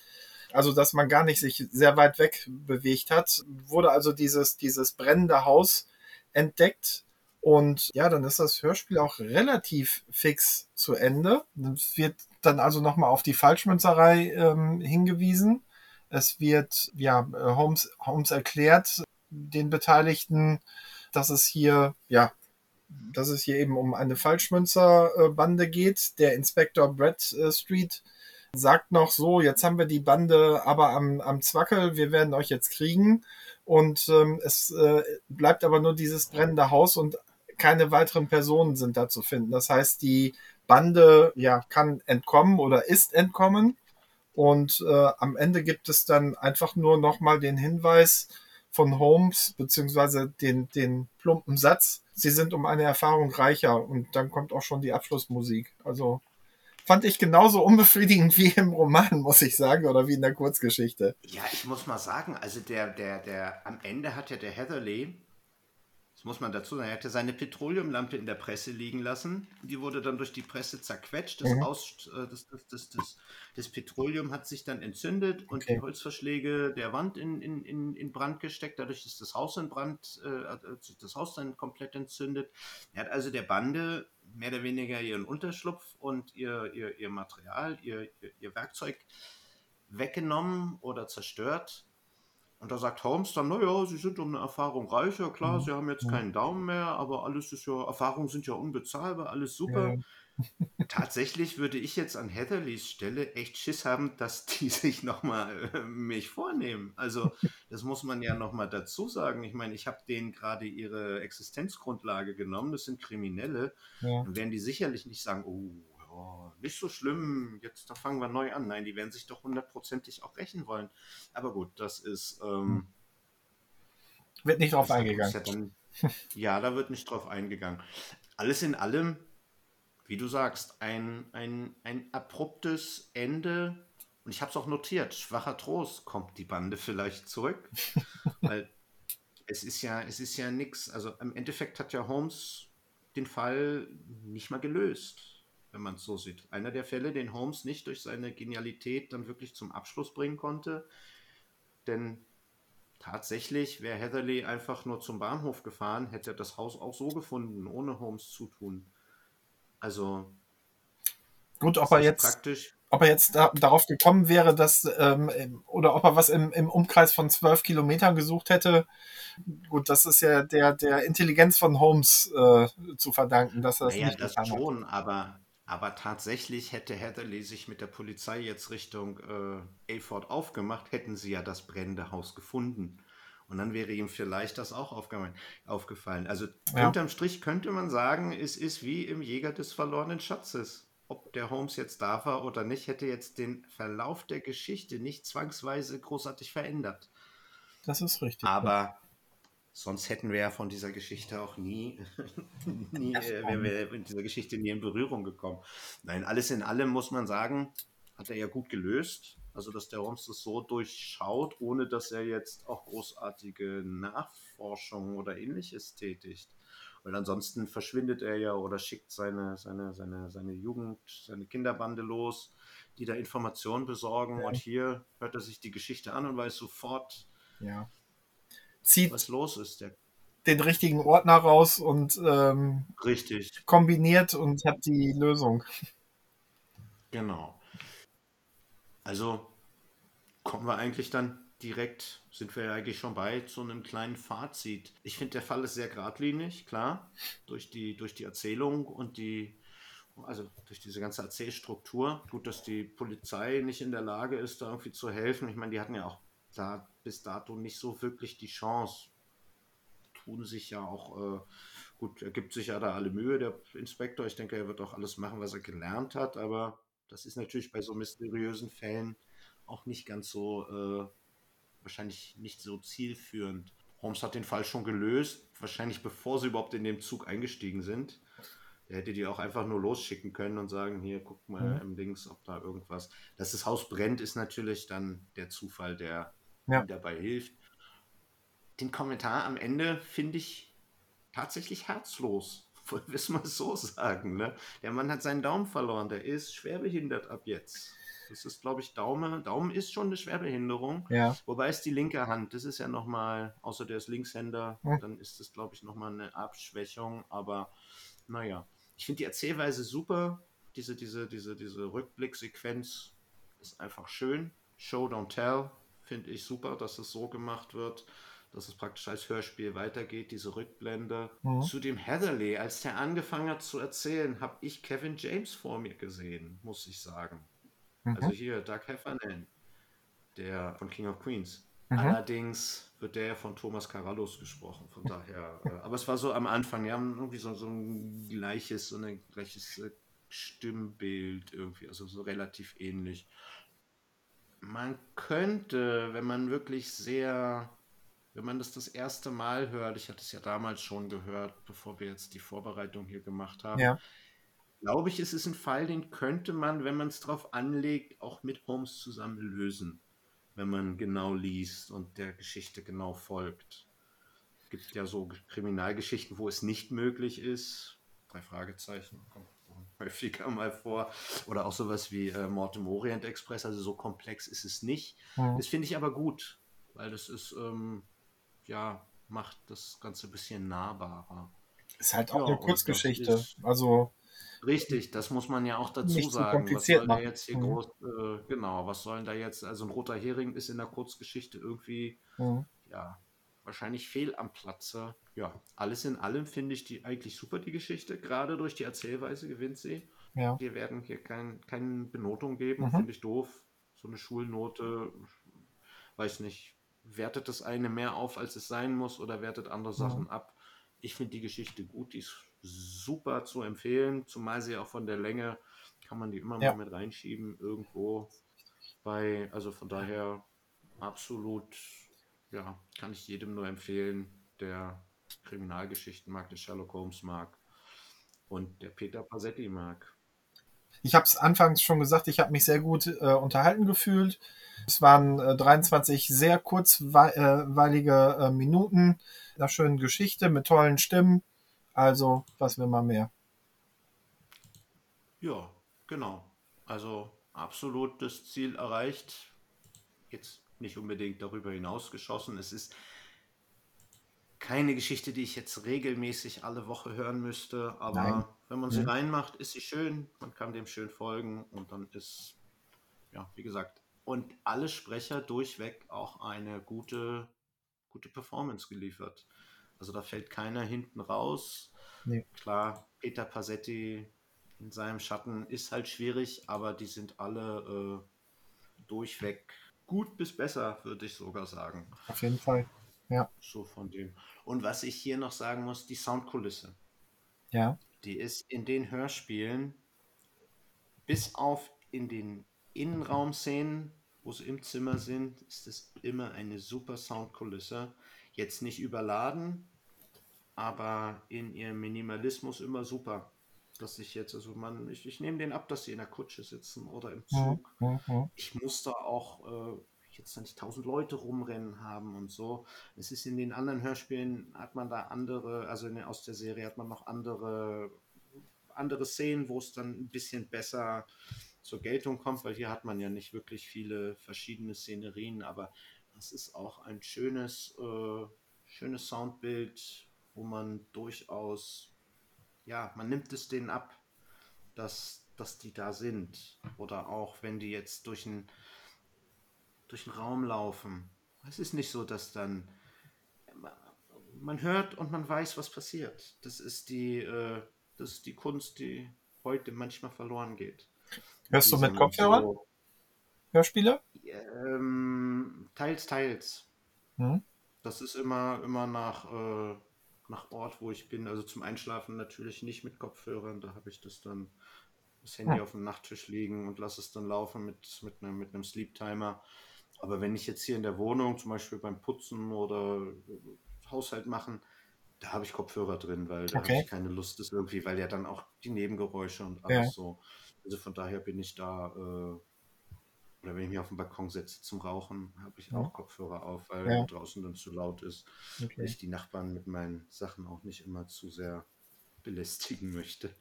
Also dass man gar nicht sich sehr weit weg bewegt hat, wurde also dieses, dieses brennende Haus entdeckt und ja, dann ist das Hörspiel auch relativ fix zu Ende. Es wird dann also nochmal auf die Falschmünzerei ähm, hingewiesen. Es wird, ja, Holmes, Holmes erklärt den Beteiligten, dass es hier, ja, dass es hier eben um eine Falschmünzerbande geht. Der Inspektor Brad Street sagt noch so, jetzt haben wir die Bande aber am, am Zwackel, wir werden euch jetzt kriegen. Und ähm, es äh, bleibt aber nur dieses brennende Haus und keine weiteren Personen sind da zu finden. Das heißt, die Bande ja, kann entkommen oder ist entkommen. Und äh, am Ende gibt es dann einfach nur nochmal den Hinweis von Holmes, beziehungsweise den, den plumpen Satz, sie sind um eine Erfahrung reicher. Und dann kommt auch schon die Abschlussmusik. Also fand ich genauso unbefriedigend wie im Roman, muss ich sagen, oder wie in der Kurzgeschichte. Ja, ich muss mal sagen, also der, der, der, am Ende hat ja der Heatherley das muss man dazu sagen. Er hatte seine Petroleumlampe in der Presse liegen lassen. Die wurde dann durch die Presse zerquetscht. Das, mhm. Aus, äh, das, das, das, das, das, Petroleum hat sich dann entzündet und okay. die Holzverschläge der Wand in, in, in Brand gesteckt. Dadurch ist das Haus in Brand, äh, hat sich das Haus dann komplett entzündet. Er hat also der Bande mehr oder weniger ihren Unterschlupf und ihr, ihr, ihr Material, ihr, ihr, Werkzeug weggenommen oder zerstört und da sagt Holmes dann, naja, Sie sind um eine Erfahrung reicher, klar, mhm. Sie haben jetzt keinen Daumen mehr, aber alles ist ja, Erfahrungen sind ja unbezahlbar, alles super. Ja. Tatsächlich würde ich jetzt an Heatherleys Stelle echt Schiss haben, dass die sich nochmal äh, mich vornehmen. Also das muss man ja nochmal dazu sagen. Ich meine, ich habe denen gerade ihre Existenzgrundlage genommen, das sind Kriminelle. Ja. Dann werden die sicherlich nicht sagen, oh, oh, nicht so schlimm, jetzt da fangen wir neu an. Nein, die werden sich doch hundertprozentig auch rächen wollen. Aber gut, das ist. Ähm, hm. wird nicht drauf eingegangen. Ja, dann, ja, da wird nicht drauf eingegangen. Alles in allem, wie du sagst, ein, ein, ein abruptes Ende. Und ich habe es auch notiert, schwacher Trost, kommt die Bande vielleicht zurück. Weil es ist ja, es ist ja nichts. Also im Endeffekt hat ja Holmes den Fall nicht mal gelöst wenn man es so sieht. Einer der Fälle, den Holmes nicht durch seine Genialität dann wirklich zum Abschluss bringen konnte. Denn tatsächlich wäre Heatherley einfach nur zum Bahnhof gefahren, hätte er das Haus auch so gefunden, ohne Holmes zutun. Also gut, ob er jetzt praktisch ob er jetzt da, darauf gekommen wäre, dass, ähm, oder ob er was im, im Umkreis von zwölf Kilometern gesucht hätte. Gut, das ist ja der, der Intelligenz von Holmes äh, zu verdanken, dass er das naja, nicht das getan schon, aber, aber tatsächlich hätte Hatherley sich mit der Polizei jetzt Richtung äh, Aford aufgemacht, hätten sie ja das brennende Haus gefunden. Und dann wäre ihm vielleicht das auch aufgefallen. Also Ja. unterm Strich könnte man sagen, es ist wie im Jäger des verlorenen Schatzes. Ob der Holmes jetzt da war oder nicht, hätte jetzt den Verlauf der Geschichte nicht zwangsweise großartig verändert. Das ist richtig. Aber sonst hätten wir ja von dieser Geschichte auch nie, nie äh, wären wir mit dieser Geschichte nie in Berührung gekommen. Nein, alles in allem muss man sagen, hat er ja gut gelöst. Also, dass der Holmes das so durchschaut, ohne dass er jetzt auch großartige Nachforschungen oder ähnliches tätigt. Weil ansonsten verschwindet er ja oder schickt seine, seine, seine, seine Jugend, seine Kinderbande los, die da Informationen besorgen. Ja. Und hier hört er sich die Geschichte an und weiß sofort, ja. Zieht was los ist. Der den richtigen Ordner raus und ähm, richtig, kombiniert und hat die Lösung. genau. Also kommen wir eigentlich dann direkt, sind wir ja eigentlich schon bei zu einem kleinen Fazit. Ich finde, der Fall ist sehr geradlinig, klar, durch die, durch die Erzählung und die, also durch diese ganze Erzählstruktur. Gut, dass die Polizei nicht in der Lage ist, da irgendwie zu helfen. Ich meine, die hatten ja auch da bis dato nicht so wirklich die Chance. Tun sich ja auch, äh, gut, er gibt sich ja da alle Mühe, der Inspektor. Ich denke, er wird auch alles machen, was er gelernt hat, aber das ist natürlich bei so mysteriösen Fällen auch nicht ganz so, äh, wahrscheinlich nicht so zielführend. Holmes hat den Fall schon gelöst, wahrscheinlich bevor sie überhaupt in den Zug eingestiegen sind. Der hätte die auch einfach nur losschicken können und sagen, hier, guck mal Mhm. im Links, ob da irgendwas. Dass das Haus brennt, ist natürlich dann der Zufall, der Ja. dabei hilft. Den Kommentar am Ende finde ich tatsächlich herzlos. Wollen wir es mal so sagen. Ne? Der Mann hat seinen Daumen verloren, der ist schwerbehindert ab jetzt. Das ist, glaube ich, Daumen. Daumen ist schon eine Schwerbehinderung. Ja. Wobei es die linke Hand, das ist ja nochmal, außer der ist Linkshänder, Hm. dann ist das, glaube ich, nochmal eine Abschwächung. Aber naja, ich finde die Erzählweise super. Diese, diese, diese, diese Rückblicksequenz ist einfach schön. Show, don't tell, finde ich super, dass es so gemacht wird, dass es praktisch als Hörspiel weitergeht, diese Rückblende. Mhm. Zu dem Heatherley, als der angefangen hat zu erzählen, habe ich Kevin James vor mir gesehen, muss ich sagen. Mhm. Also hier, Doug Heffernan, der von King of Queens. Mhm. Allerdings wird der von Thomas Carallos gesprochen, von daher. Äh, aber es war so am Anfang, haben irgendwie so, so ein gleiches, so ein gleiches äh, Stimmbild irgendwie, also so relativ ähnlich. Man könnte, wenn man wirklich sehr, wenn man das das erste Mal hört, ich hatte es ja damals schon gehört, bevor wir jetzt die Vorbereitung hier gemacht haben, Ja. glaube ich, es ist ein Fall, den könnte man, wenn man es drauf anlegt, auch mit Holmes zusammen lösen, wenn man genau liest und der Geschichte genau folgt. Es gibt ja so Kriminalgeschichten, wo es nicht möglich ist. Drei Fragezeichen kommt häufiger mal vor. Oder auch sowas wie äh, Mord im Orient Express. Also so komplex ist es nicht. Mhm. Das finde ich aber gut, weil das ist, ähm, ja, macht das Ganze ein bisschen nahbarer. Ist halt auch Ja, eine Kurzgeschichte. Also, Richtig, das muss man ja auch dazu Nicht sagen. Was kompliziert soll da machen. jetzt hier Mhm. groß, äh, genau, was sollen da jetzt, also ein roter Hering ist in der Kurzgeschichte irgendwie, mhm. ja, wahrscheinlich fehl am Platze. Ja, alles in allem finde ich die eigentlich super, die Geschichte. Gerade durch die Erzählweise gewinnt sie. ja. Wir werden hier kein, keine Benotung geben, Mhm. finde ich doof. So eine Schulnote, weiß nicht, wertet das eine mehr auf, als es sein muss, oder wertet andere Sachen ab. Ich finde die Geschichte gut, die ist super zu empfehlen, zumal sie auch von der Länge kann man die immer Ja. mal mit reinschieben irgendwo bei, also von daher absolut, ja, kann ich jedem nur empfehlen, der Kriminalgeschichten mag, der Sherlock Holmes mag und der Peter Passetti mag. Ich habe es anfangs schon gesagt, ich habe mich sehr gut äh, unterhalten gefühlt. Es waren äh, 23 sehr kurzweilige äh, Minuten einer schönen Geschichte mit tollen Stimmen. Also, was will man mehr? Ja, genau. Also absolut das Ziel erreicht. Jetzt nicht unbedingt darüber hinaus geschossen. Es ist keine Geschichte, die ich jetzt regelmäßig alle Woche hören müsste, aber Nein. wenn man sie Mhm. reinmacht, ist sie schön, man kann dem schön folgen und dann ist ja, wie gesagt, und alle Sprecher durchweg auch eine gute, gute Performance geliefert. Also da fällt keiner hinten raus. Nee. Klar, Peter Passetti in seinem Schatten ist halt schwierig, aber die sind alle äh, durchweg gut bis besser, würde ich sogar sagen. Auf jeden Fall, ja. So von dem. Und was ich hier noch sagen muss, die Soundkulisse. Ja. Die ist in den Hörspielen bis auf in den Innenraumszenen, wo sie im Zimmer sind, ist es immer eine super Soundkulisse. Jetzt nicht überladen, aber in ihrem Minimalismus immer super. Dass ich jetzt, also man, ich, ich nehme den ab, dass sie in der Kutsche sitzen oder im Zug. Mhm. mhm. Ich muss da auch äh, jetzt nicht tausend Leute rumrennen haben und so. Es ist in den anderen Hörspielen, hat man da andere, also in, aus der Serie hat man noch andere, andere Szenen, wo es dann ein bisschen besser zur Geltung kommt, weil hier hat man ja nicht wirklich viele verschiedene Szenerien, aber das ist auch ein schönes, äh, schönes Soundbild, wo man durchaus, ja, man nimmt es denen ab, dass, dass die da sind. Oder auch wenn die jetzt durch einen durch den Raum laufen. Es ist nicht so, dass dann man hört und man weiß, was passiert. Das ist die, äh, das ist die Kunst, die heute manchmal verloren geht. Hörst du mit Kopfhörern? So, Hörspiele? Ähm, teils, teils. Hm? Das ist immer, immer nach, äh, nach Ort, wo ich bin. Also zum Einschlafen natürlich nicht mit Kopfhörern. Da habe ich das dann das Handy hm. auf dem Nachttisch liegen und lasse es dann laufen mit, mit, einem, mit einem Sleep Timer. Aber wenn ich jetzt hier in der Wohnung, zum Beispiel beim Putzen oder Haushalt machen, da habe ich Kopfhörer drin, weil da okay. habe ich keine Lust, das irgendwie, weil ja dann auch die Nebengeräusche und alles ja. so. Also von daher bin ich da, äh, oder wenn ich mich auf den Balkon setze zum Rauchen, habe ich ja. auch Kopfhörer auf, weil ja. draußen dann zu laut ist, okay. weil ich die Nachbarn mit meinen Sachen auch nicht immer zu sehr belästigen möchte.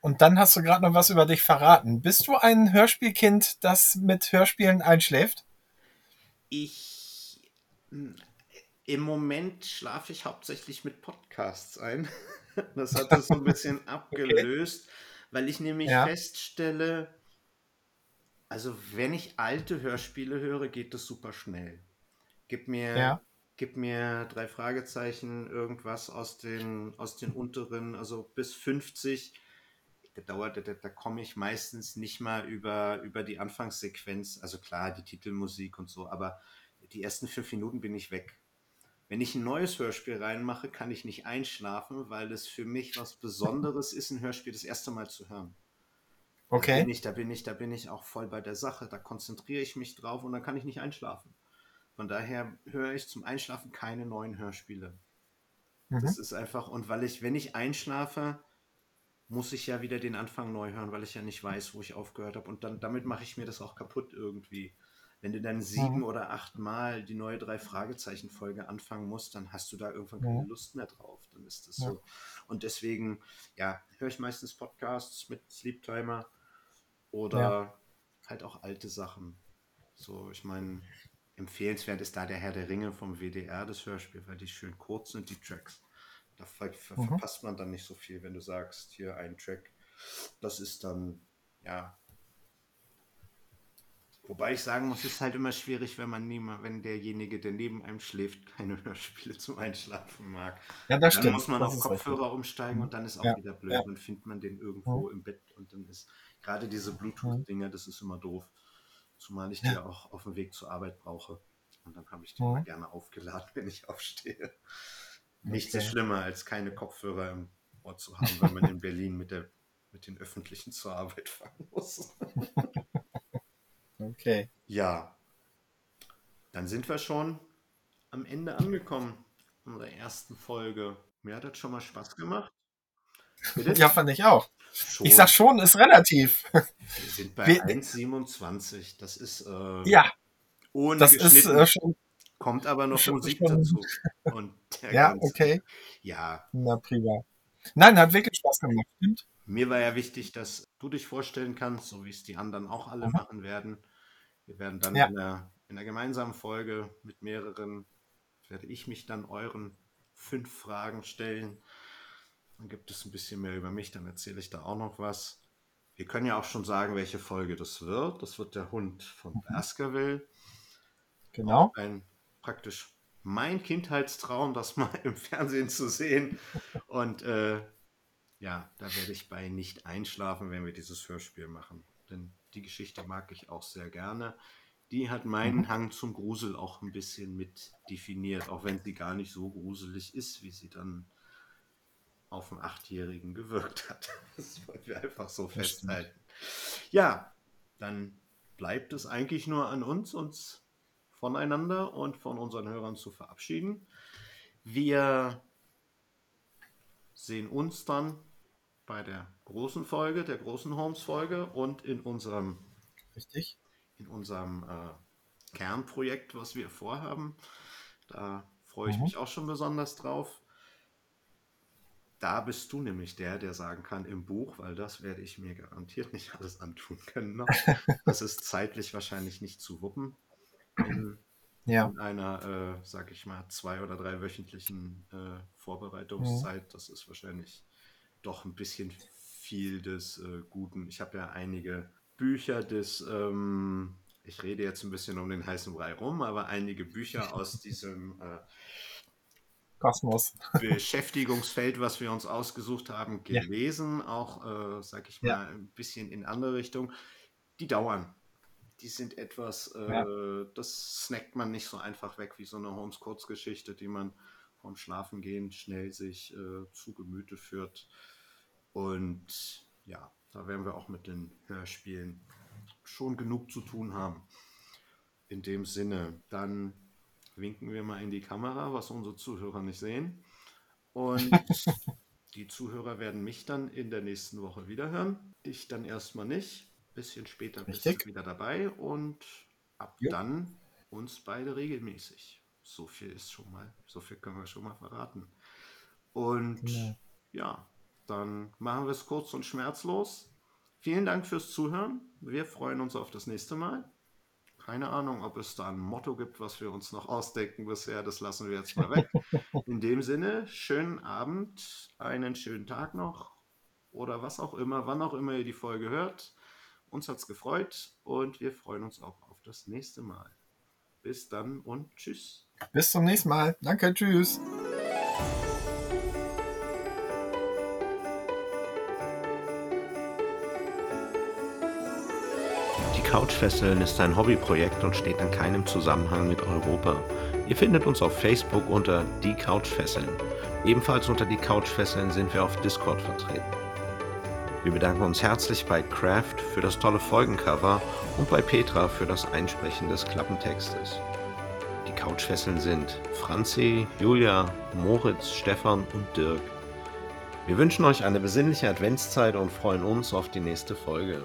Und dann hast du gerade noch was über dich verraten. Bist du ein Hörspielkind, das mit Hörspielen einschläft? Ich im Moment schlafe ich hauptsächlich mit Podcasts ein. Das hat das so ein bisschen abgelöst, okay. weil ich nämlich ja. feststelle, also wenn ich alte Hörspiele höre, geht das super schnell. Gib mir, ja. gib mir drei Fragezeichen, irgendwas aus den, aus den unteren, also bis 50 der dauert, da, da komme ich meistens nicht mal über, über die Anfangssequenz, also klar, die Titelmusik und so, aber die ersten fünf Minuten bin ich weg. Wenn ich ein neues Hörspiel reinmache, kann ich nicht einschlafen, weil es für mich was Besonderes ist, ein Hörspiel das erste Mal zu hören. Okay. Da bin ich, da bin ich, da bin ich auch voll bei der Sache. Da konzentriere ich mich drauf und dann kann ich nicht einschlafen. Von daher höre ich zum Einschlafen keine neuen Hörspiele. Mhm. Das ist einfach, und weil ich, wenn ich einschlafe, muss ich ja wieder den Anfang neu hören, weil ich ja nicht weiß, wo ich aufgehört habe. Und dann damit mache ich mir das auch kaputt irgendwie. Wenn du dann sieben ja. oder acht Mal die neue drei Fragezeichen Folge anfangen musst, dann hast du da irgendwann keine ja. Lust mehr drauf. Dann ist das ja. so. Und deswegen, ja, höre ich meistens Podcasts mit Sleep Timer oder halt auch alte Sachen. So, ich meine, empfehlenswert ist da der Herr der Ringe vom WDR, das Hörspiel, weil die schön kurz sind, die Tracks. Da ver ver mhm. verpasst man dann nicht so viel, wenn du sagst, hier ein Track. Das ist dann, ja. Wobei ich sagen muss, es ist halt immer schwierig, wenn man niemand, wenn derjenige, der neben einem schläft, keine Hörspiele zum Einschlafen mag. Ja, das dann stimmt. muss man das auf Kopfhörer richtig. umsteigen und dann ist auch ja. wieder blöd. Ja. Dann findet man den irgendwo mhm. im Bett und dann ist gerade diese Bluetooth-Dinger, das ist immer doof. Zumal ich die auch auf dem Weg zur Arbeit brauche. Und dann habe ich die mhm. mal gerne aufgeladen, wenn ich aufstehe. Nichts okay. ist schlimmer, als keine Kopfhörer im Ohr zu haben, wenn man in Berlin mit, der, mit den Öffentlichen zur Arbeit fahren muss. okay. Ja. Dann sind wir schon am Ende angekommen unserer ersten Folge. Mir hat das schon mal Spaß gemacht. Bitte? Ja, fand ich auch. Schon. Ich sag schon, ist relativ. Wir sind bei 1,27. Das ist äh, ja, ohne das ist äh, schon Kommt aber noch schon, Musik schon. dazu. Und ja, ganze, okay. Ja. Na, prima. Nein, hat wirklich Spaß gemacht, stimmt. Mir war ja wichtig, dass du dich vorstellen kannst, so wie es die anderen auch alle mhm. machen werden. Wir werden dann ja. in, einer, in einer gemeinsamen Folge mit mehreren, werde ich mich dann euren fünf Fragen stellen. Dann gibt es ein bisschen mehr über mich, dann erzähle ich da auch noch was. wir können ja auch schon sagen, welche Folge das wird. Das wird der Hund von Baskerville. Genau. Auch ein praktisch mein Kindheitstraum, das mal im Fernsehen zu sehen. Und äh, ja, da werde ich bei nicht einschlafen, wenn wir dieses Hörspiel machen. Denn die Geschichte mag ich auch sehr gerne. Die hat meinen Mhm. Hang zum Grusel auch ein bisschen mit definiert, auch wenn sie gar nicht so gruselig ist, wie sie dann auf einen Achtjährigen gewirkt hat. Das wollen wir einfach so festhalten. Ja, dann bleibt es eigentlich nur an uns, uns voneinander und von unseren Hörern zu verabschieden. Wir sehen uns dann bei der großen Folge, der großen Holmes-Folge und in unserem, Richtig. in unserem äh, Kernprojekt, was wir vorhaben. Da freue ich Mhm. mich auch schon besonders drauf. Da bist du nämlich der, der sagen kann im Buch, weil das werde ich mir garantiert nicht alles antun können noch. Das ist zeitlich wahrscheinlich nicht zu wuppen. In, Ja. in einer, äh, sag ich mal, zwei- oder drei wöchentlichen äh, Vorbereitungszeit. Das ist wahrscheinlich doch ein bisschen viel des äh, Guten. Ich habe ja einige Bücher des, ähm, ich rede jetzt ein bisschen um den heißen Brei rum, aber einige Bücher aus diesem äh, Kosmos. Beschäftigungsfeld, was wir uns ausgesucht haben, Ja. gelesen, auch, äh, sag ich mal, Ja. ein bisschen in andere Richtung. Die dauern. Die sind etwas, äh, Ja. das snackt man nicht so einfach weg wie so eine Holmes-Kurzgeschichte, die man vom Schlafengehen schnell sich äh, zu Gemüte führt. Und ja, da werden wir auch mit den Hörspielen schon genug zu tun haben. In dem Sinne, dann winken wir mal in die Kamera, was unsere Zuhörer nicht sehen. Und die Zuhörer werden mich dann in der nächsten Woche wieder hören. Ich dann erstmal nicht. Bisschen später bist Richtig. du wieder dabei und ab Jo. dann uns beide regelmäßig. So viel ist schon mal, so viel können wir schon mal verraten. Und Genau. ja, dann machen wir es kurz und schmerzlos. Vielen Dank fürs Zuhören. Wir freuen uns auf das nächste Mal. Keine Ahnung, ob es da ein Motto gibt, was wir uns noch ausdenken bisher. Das lassen wir jetzt mal weg. In dem Sinne, schönen Abend, einen schönen Tag noch oder was auch immer, wann auch immer ihr die Folge hört. Uns hat's gefreut und wir freuen uns auch auf das nächste Mal. Bis dann und tschüss. Bis zum nächsten Mal. Danke. Tschüss. Die Couchfesseln ist ein Hobbyprojekt und steht in keinem Zusammenhang mit Europa. Ihr findet uns auf Facebook unter Die Couchfesseln. Ebenfalls unter Die Couchfesseln sind wir auf Discord vertreten. Wir bedanken uns herzlich bei Craft für das tolle Folgencover und bei Petra für das Einsprechen des Klappentextes. Die Couchfesseln sind Franzi, Julia, Moritz, Stefan und Dirk. Wir wünschen euch eine besinnliche Adventszeit und freuen uns auf die nächste Folge.